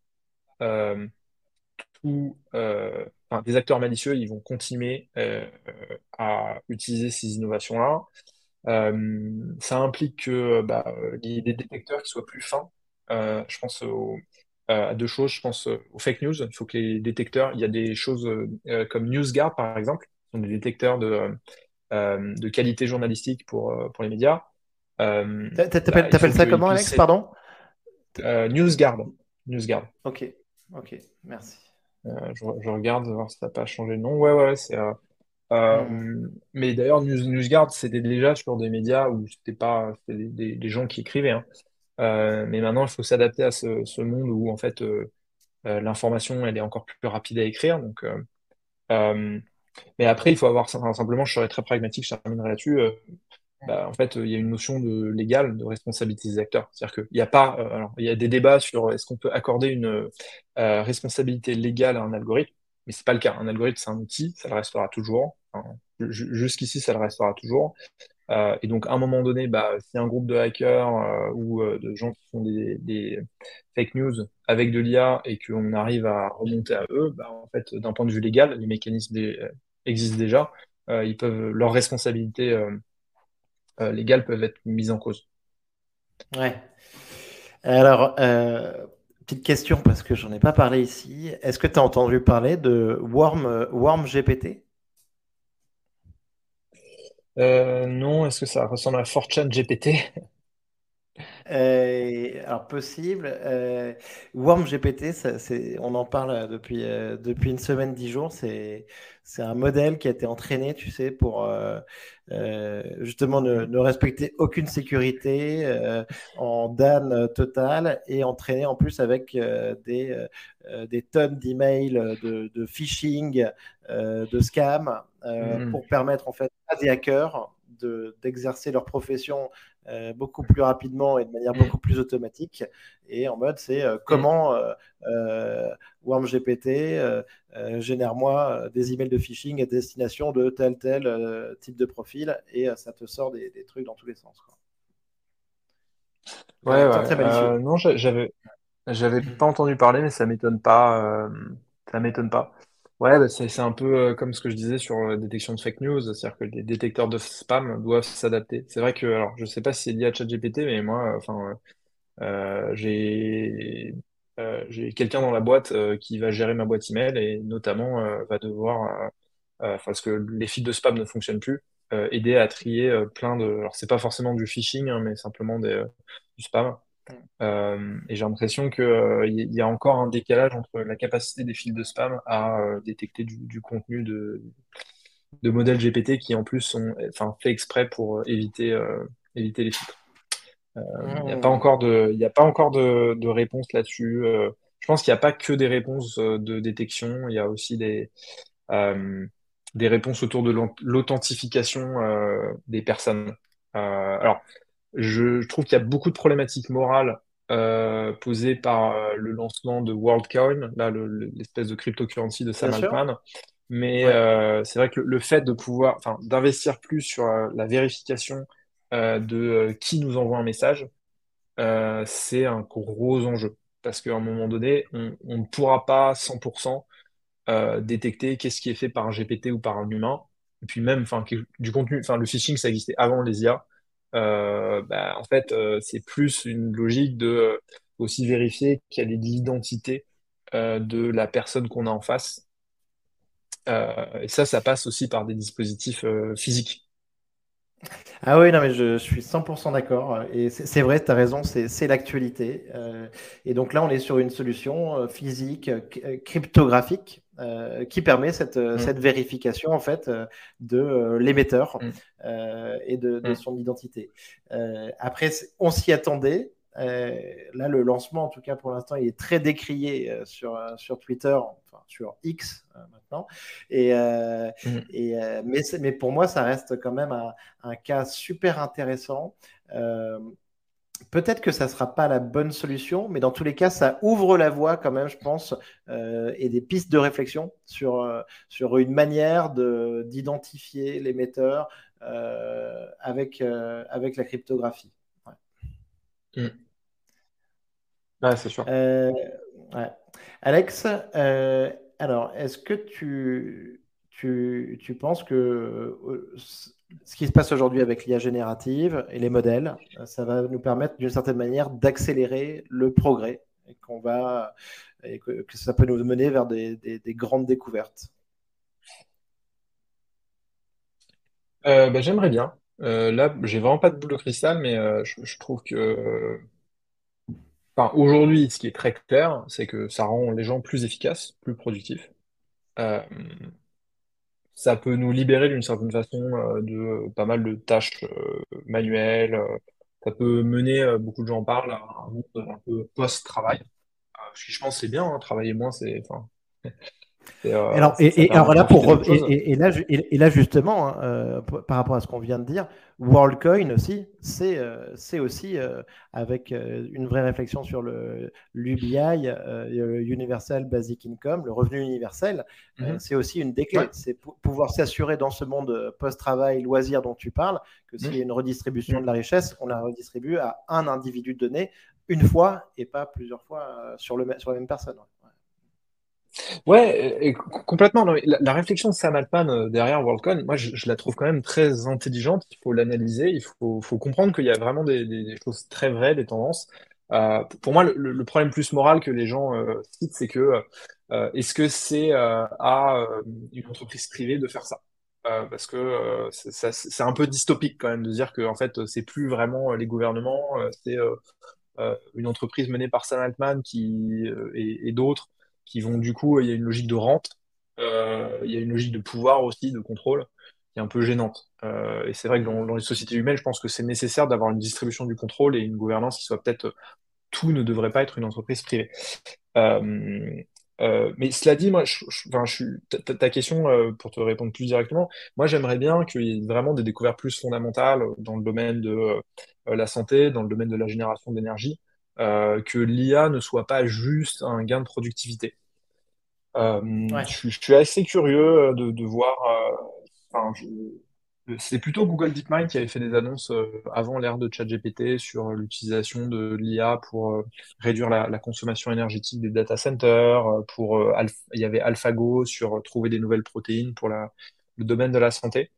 tout, enfin, des acteurs malicieux, ils vont continuer à utiliser ces innovations-là. Ça implique que bah, il y ait des détecteurs qui soient plus fins. Euh, je pense euh, à deux choses. Je pense euh, aux fake news. Il faut que les détecteurs, il y a des choses comme NewsGuard, par exemple, qui sont des détecteurs de, de qualité journalistique pour, pour les médias. Euh, T'a- t'a- bah, T'appelles ça comment, Alex? Pardon? euh, NewsGuard. NewsGuard. Ok, ok, merci. Euh, je, je regarde voir si ça n'a pas changé de nom. Ouais, ouais, c'est. euh, Mm. euh, mais d'ailleurs, News, NewsGuard, c'était déjà sur des médias où c'était pas c'était des, des- des gens qui écrivaient. hein. Euh, mais maintenant, il faut s'adapter à ce, monde où en fait euh, euh, l'information elle est encore plus rapide à écrire. Donc, mais après, il faut avoir simplement, je serais très pragmatique, je terminerai là-dessus. bah, en fait, il y a une notion de légale de responsabilité des acteurs. C'est-à-dire qu'il n'y a pas, il y a des débats sur est-ce qu'on peut accorder une responsabilité légale à un algorithme, mais c'est pas le cas. Un algorithme, c'est un outil, ça le restera toujours. Jusqu'ici, ça le restera toujours. Euh, et donc, à un moment donné, bah, si un groupe de hackers euh, ou euh, de gens qui font des, fake news avec de l'IA et qu'on arrive à remonter à eux, bah, en fait, d'un point de vue légal, les mécanismes existent déjà. Ils peuvent, leurs responsabilités légales peuvent être mises en cause. Ouais. Alors, petite question parce que j'en ai pas parlé ici. Est-ce que tu as entendu parler de Worm GPT? Euh, non, est-ce que ça ressemble à 4chan GPT? Euh, alors possible. Euh, Worm GPT, on en parle depuis, depuis une semaine, dix jours. C'est, c'est un modèle qui a été entraîné, tu sais, pour euh, euh, justement ne, ne respecter aucune sécurité euh, en DAN total et entraîné en plus avec des, des tonnes d'emails de, de phishing, de scam Hmm, pour permettre en fait à des hackers de, d'exercer leur profession euh, beaucoup plus rapidement et de manière hmm, beaucoup plus automatique. Et en mode, c'est euh, comment euh, euh, WormGPT euh, euh, génère-moi des emails de phishing à destination de tel tel type de profil et ça te sort des, des trucs dans tous les sens. Quoi. Ouais, ouais. très non, j'a- j'avais, j'avais pas entendu parler, mais ça m'étonne pas. ça m'étonne pas. Ouais, bah, c'est, un peu euh, comme ce que je disais sur la détection de fake news, c'est-à-dire que les détecteurs de spam doivent s'adapter. C'est vrai que, alors, je sais pas si c'est lié à ChatGPT, mais moi, euh, enfin, euh, j'ai, euh, j'ai quelqu'un dans la boîte euh, qui va gérer ma boîte email et notamment euh, va devoir, euh, euh, parce que les fils de spam ne fonctionnent plus, euh, aider à trier euh, plein de, alors c'est pas forcément du phishing, hein, mais simplement des, euh, du spam. Euh, et j'ai l'impression que, euh, y a encore un décalage entre la capacité des fils de spam à euh, détecter du, du contenu de, de modèles GPT qui en plus sont enfin, faits exprès pour euh, éviter, éviter les filtres. Il n'y a pas encore de, il y a pas encore de, de réponse là-dessus. Je pense qu'il n'y a pas que des réponses de détection, il y a aussi des, des réponses autour de l'authentification des personnes. alors, je, trouve qu'il y a beaucoup de problématiques morales posées par le lancement de WorldCoin, là, l'espèce de cryptocurrency de Sam Altman. Mais c'est vrai que le, fait de pouvoir, enfin, d'investir plus sur la vérification de qui nous envoie un message, c'est un gros enjeu parce qu'à un moment donné, on, ne pourra pas 100% euh, détecter qu'est-ce qui est fait par un GPT ou par un humain. Et puis même, enfin, du contenu, enfin, le phishing, ça existait avant les IA. Euh, bah, en fait, euh, c'est plus une logique de aussi vérifier quelle est l'identité de la personne qu'on a en face. et ça, ça passe aussi par des dispositifs physiques. Ah oui, non, mais je, suis 100% d'accord. Et c'est vrai, tu as raison, c'est l'actualité. Euh, et donc là, on est sur une solution euh, physique, euh, qui permet cette, mm. cette, vérification en fait de l'émetteur mm. et de, de, mm. son identité. après, on s'y attendait. Euh, là, le lancement, en tout cas pour l'instant, il est très décrié euh, sur, euh, sur Twitter, enfin sur X maintenant. Et, et mais, mais, pour moi, ça reste quand même un, cas super intéressant. Peut-être que ça ne sera pas la bonne solution, mais dans tous les cas, ça ouvre la voie quand même, je pense, et des pistes de réflexion sur, sur une manière d'identifier l'émetteur avec, avec la cryptographie. Mm. Ah, c'est sûr. Euh, Alex, euh, alors, est-ce que tu, tu, tu, penses que euh, ce qui se passe aujourd'hui avec l'IA générative et les modèles, ça va nous permettre d'une certaine manière d'accélérer le progrès et qu'on va que, ça peut nous mener vers des, des, grandes découvertes bah, J'aimerais bien. là, j'ai vraiment pas de boule de cristal, mais je, trouve que aujourd'hui, ce qui est très clair, c'est que ça rend les gens plus efficaces, plus productifs. Euh, ça peut nous libérer d'une certaine façon euh, de pas mal de tâches euh, manuelles. ça peut mener, beaucoup de gens en parlent, à un monde un peu post-travail. je pense c'est bien, hein, travailler moins, c'est, euh, alors, et, alors là, pour, et, là, et, là, justement, hein, euh, par rapport à ce qu'on vient de dire, WorldCoin aussi, c'est euh, aussi avec une vraie réflexion sur le l'UBI, Universal Basic Income, le revenu universel, mhm. c'est aussi une des clés. C'est pouvoir s'assurer dans ce monde post-travail, loisir dont tu parles, que s'il y a mhm. une redistribution de mhm. la richesse, on la redistribue à un individu donné une fois et pas plusieurs fois sur, le, sur la même personne. Ouais, complètement. la, réflexion de Sam Altman euh, derrière WorldCon, moi, je, la trouve quand même très intelligente. Il faut l'analyser, il faut, comprendre qu'il y a vraiment des, choses très vraies, des tendances. Euh, pour moi, le, problème plus moral que les gens euh, citent, c'est que est-ce que c'est à une entreprise privée de faire ça? parce que c'est un peu dystopique quand même de dire que en fait, c'est plus vraiment les gouvernements, c'est une entreprise menée par Sam Altman qui et d'autres qui vont du coup, il y a une logique de rente, euh, il y a une logique de pouvoir aussi, de contrôle, qui est un peu gênante. Euh, et c'est vrai que dans, les sociétés humaines, je pense que c'est nécessaire d'avoir une distribution du contrôle et une gouvernance qui soit peut-être tout ne devrait pas être une entreprise privée. Euh, mais cela dit, moi, ta, question, pour te répondre plus directement, moi j'aimerais bien qu'il y ait vraiment des découvertes plus fondamentales dans le domaine de la santé, dans le domaine de la génération d'énergie, que l'IA ne soit pas juste un gain de productivité. Euh, je, suis assez curieux de, de voir. Euh, c'est plutôt Google DeepMind qui avait fait des annonces euh, avant l'ère de ChatGPT sur l'utilisation de l'IA pour réduire la, consommation énergétique des data centers. Pour, il y avait AlphaGo sur trouver des nouvelles protéines pour la, le domaine de la santé.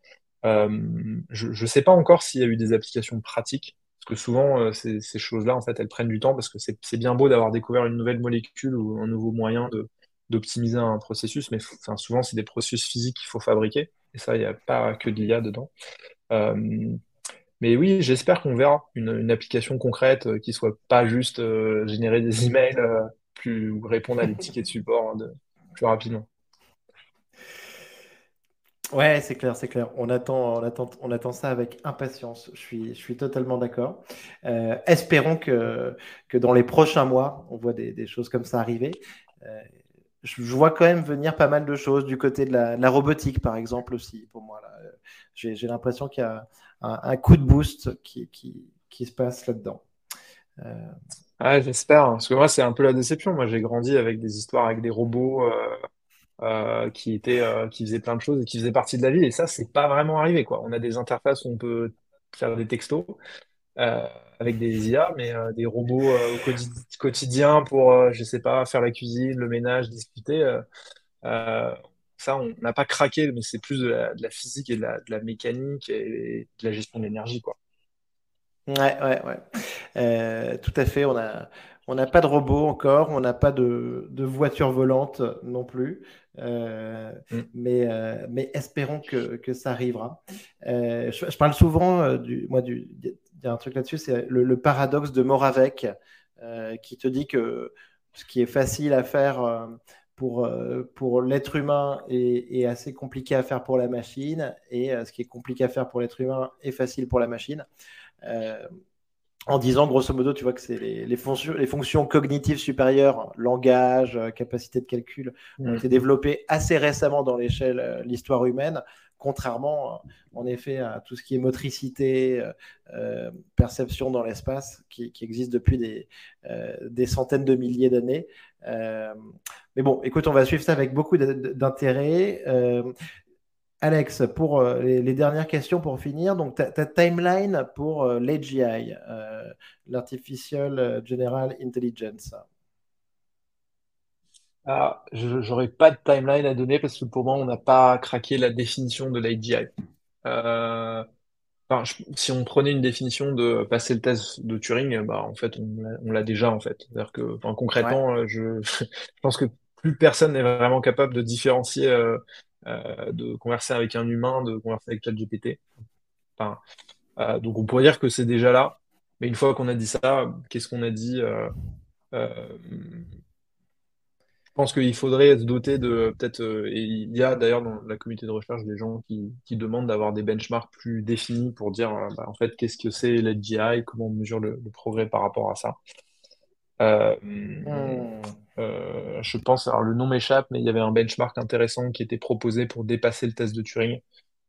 je ne sais pas encore s'il y a eu des applications pratiques. Souvent, ces, ces choses-là, en fait, elles prennent du temps parce que c'est bien beau d'avoir découvert une nouvelle molécule ou un nouveau moyen d'optimiser un processus, mais souvent, c'est des processus physiques qu'il faut fabriquer. Et ça, il n'y a pas que de l'IA dedans. Euh, mais oui, j'espère qu'on verra une, application concrète euh, qui soit pas juste euh, générer des emails, plus, ou répondre à des tickets de support hein, plus rapidement. Ouais, c'est clair, c'est clair. On attend, on attend, on attend ça avec impatience. Je suis, je suis totalement d'accord. espérons que, que dans les prochains mois, on voit des, choses comme ça arriver. je, vois quand même venir pas mal de choses du côté de la, robotique, par exemple, aussi, pour moi. J'ai l'impression qu'il y a un, coup de boost qui, qui, se passe là-dedans. Euh... j'espère, parce que moi, c'est un peu la déception. Moi, j'ai grandi avec des histoires avec des robots. Euh, qui étaient, euh, qui faisaient plein de choses et qui faisaient partie de la vie. Et ça, c'est pas vraiment arrivé, quoi. On a des interfaces où on peut faire des textos euh, avec des IA, mais des robots au quotidien pour, je sais pas, faire la cuisine, le ménage, discuter. ça, on n'a pas craqué, mais c'est plus de la, physique et de la, mécanique et de la gestion de l'énergie, quoi. Ouais, ouais, ouais. tout à fait. On a, on n'a pas de robot encore, on n'a pas de, de, voiture volante non plus. Euh, mm. mais, euh, mais espérons que, que ça arrivera. Euh, je, parle souvent du. Moi, du, il y a un truc là-dessus, c'est le, paradoxe de Moravec qui te dit que ce qui est facile à faire pour, pour l'être humain est, est, assez compliqué à faire pour la machine, et ce qui est compliqué à faire pour l'être humain est facile pour la machine en disant grosso modo, tu vois que c'est les, fonctions, les fonctions cognitives supérieures, langage, euh, capacité de calcul, ont été développées assez récemment dans l'échelle, euh, l'histoire humaine, contrairement euh, en effet à tout ce qui est motricité, perception dans l'espace, qui, existe depuis des, des, centaines de milliers d'années. mais bon, écoute, on va suivre ça avec beaucoup d'intérêt. Alex, pour euh, les, dernières questions pour finir, donc ta, timeline pour euh, l'AGI, euh, l'Artificial General Intelligence. Ah, je n'aurais pas de timeline à donner parce que pour moi, on n'a pas craqué la définition de l'AGI. si on prenait une définition de passer le test de Turing, bah, en fait, on l'a déjà, en fait. C'est-à-dire que, concrètement, je, je, pense que plus personne n'est vraiment capable de différencier euh, de converser avec un humain, de converser avec ChatGPT. Enfin, euh, donc on pourrait dire que c'est déjà là. Mais une fois qu'on a dit ça, qu'est-ce qu'on a dit euh, Je pense qu'il faudrait se doter de peut-être. et il y a d'ailleurs dans la communauté de recherche des gens qui, demandent d'avoir des benchmarks plus définis pour dire bah, en fait qu'est-ce que c'est l'AGI, comment on mesure le, progrès par rapport à ça. Hmm. Euh, je pense, alors le nom m'échappe, mais il y avait un benchmark intéressant qui était proposé pour dépasser le test de Turing,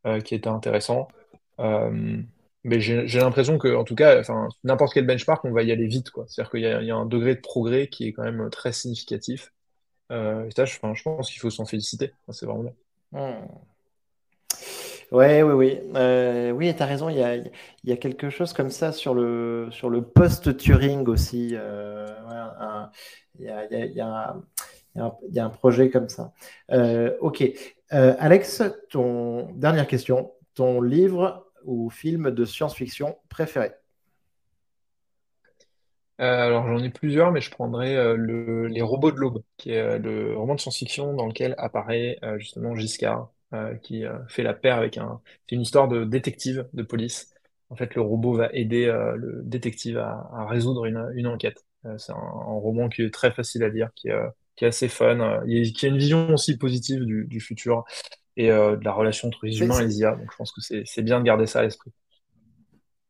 euh, qui était intéressant. Euh, mais j'ai l'impression que, en tout cas, n'importe quel benchmark, on va y aller vite. C'est-à-dire qu'il y, a un degré de progrès qui est quand même très significatif. et ça, je, pense qu'il faut s'en féliciter. c'est vraiment bien. Hmm. Ouais, oui, oui. Euh, oui, tu as raison, il y a, y a quelque chose comme ça sur le, sur le post-Turing aussi. Euh, il, y a, y a, y a un projet comme ça. Euh, ok. Alex, ton dernière question. Ton livre ou film de science-fiction préféré? Alors j'en ai plusieurs, mais je prendrai le, Les robots de l'aube, qui est le roman de science-fiction dans lequel apparaît justement Giscard, euh, qui euh, fait la paire avec un. C'est une histoire de détective de police. En fait, le robot va aider euh, le détective à, résoudre une, une enquête. c'est un, roman qui est très facile à lire, qui, qui est assez fun, qui a une vision aussi positive du, du futur et de la relation entre les humains et les IA. Donc je pense que c'est bien de garder ça à l'esprit.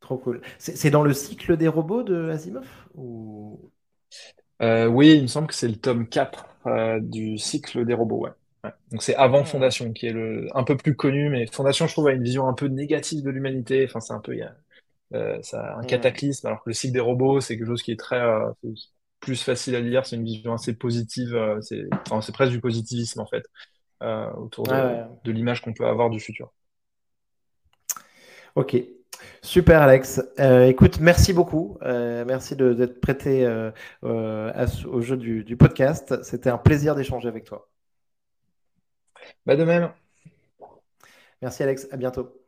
Trop cool. C'est dans le cycle des robots de Asimov ou... Oui, il me semble que c'est le tome 4 du cycle des robots. Ouais. Donc c'est avant Fondation qui est le un peu plus connu, mais Fondation je trouve a une vision un peu négative de l'humanité. Enfin c'est un peu il y a euh, ça, un cataclysme, alors que le cycle des robots c'est quelque chose qui est très euh, plus facile à lire. C'est une vision assez positive. Euh, c'est enfin, c'est presque du positivisme en fait autour de, de l'image qu'on peut avoir du futur. Ok, Super Alex. écoute, merci beaucoup. merci d'être prêté au jeu du, du podcast. C'était un plaisir d'échanger avec toi. Bah de même. Merci Alex, à bientôt.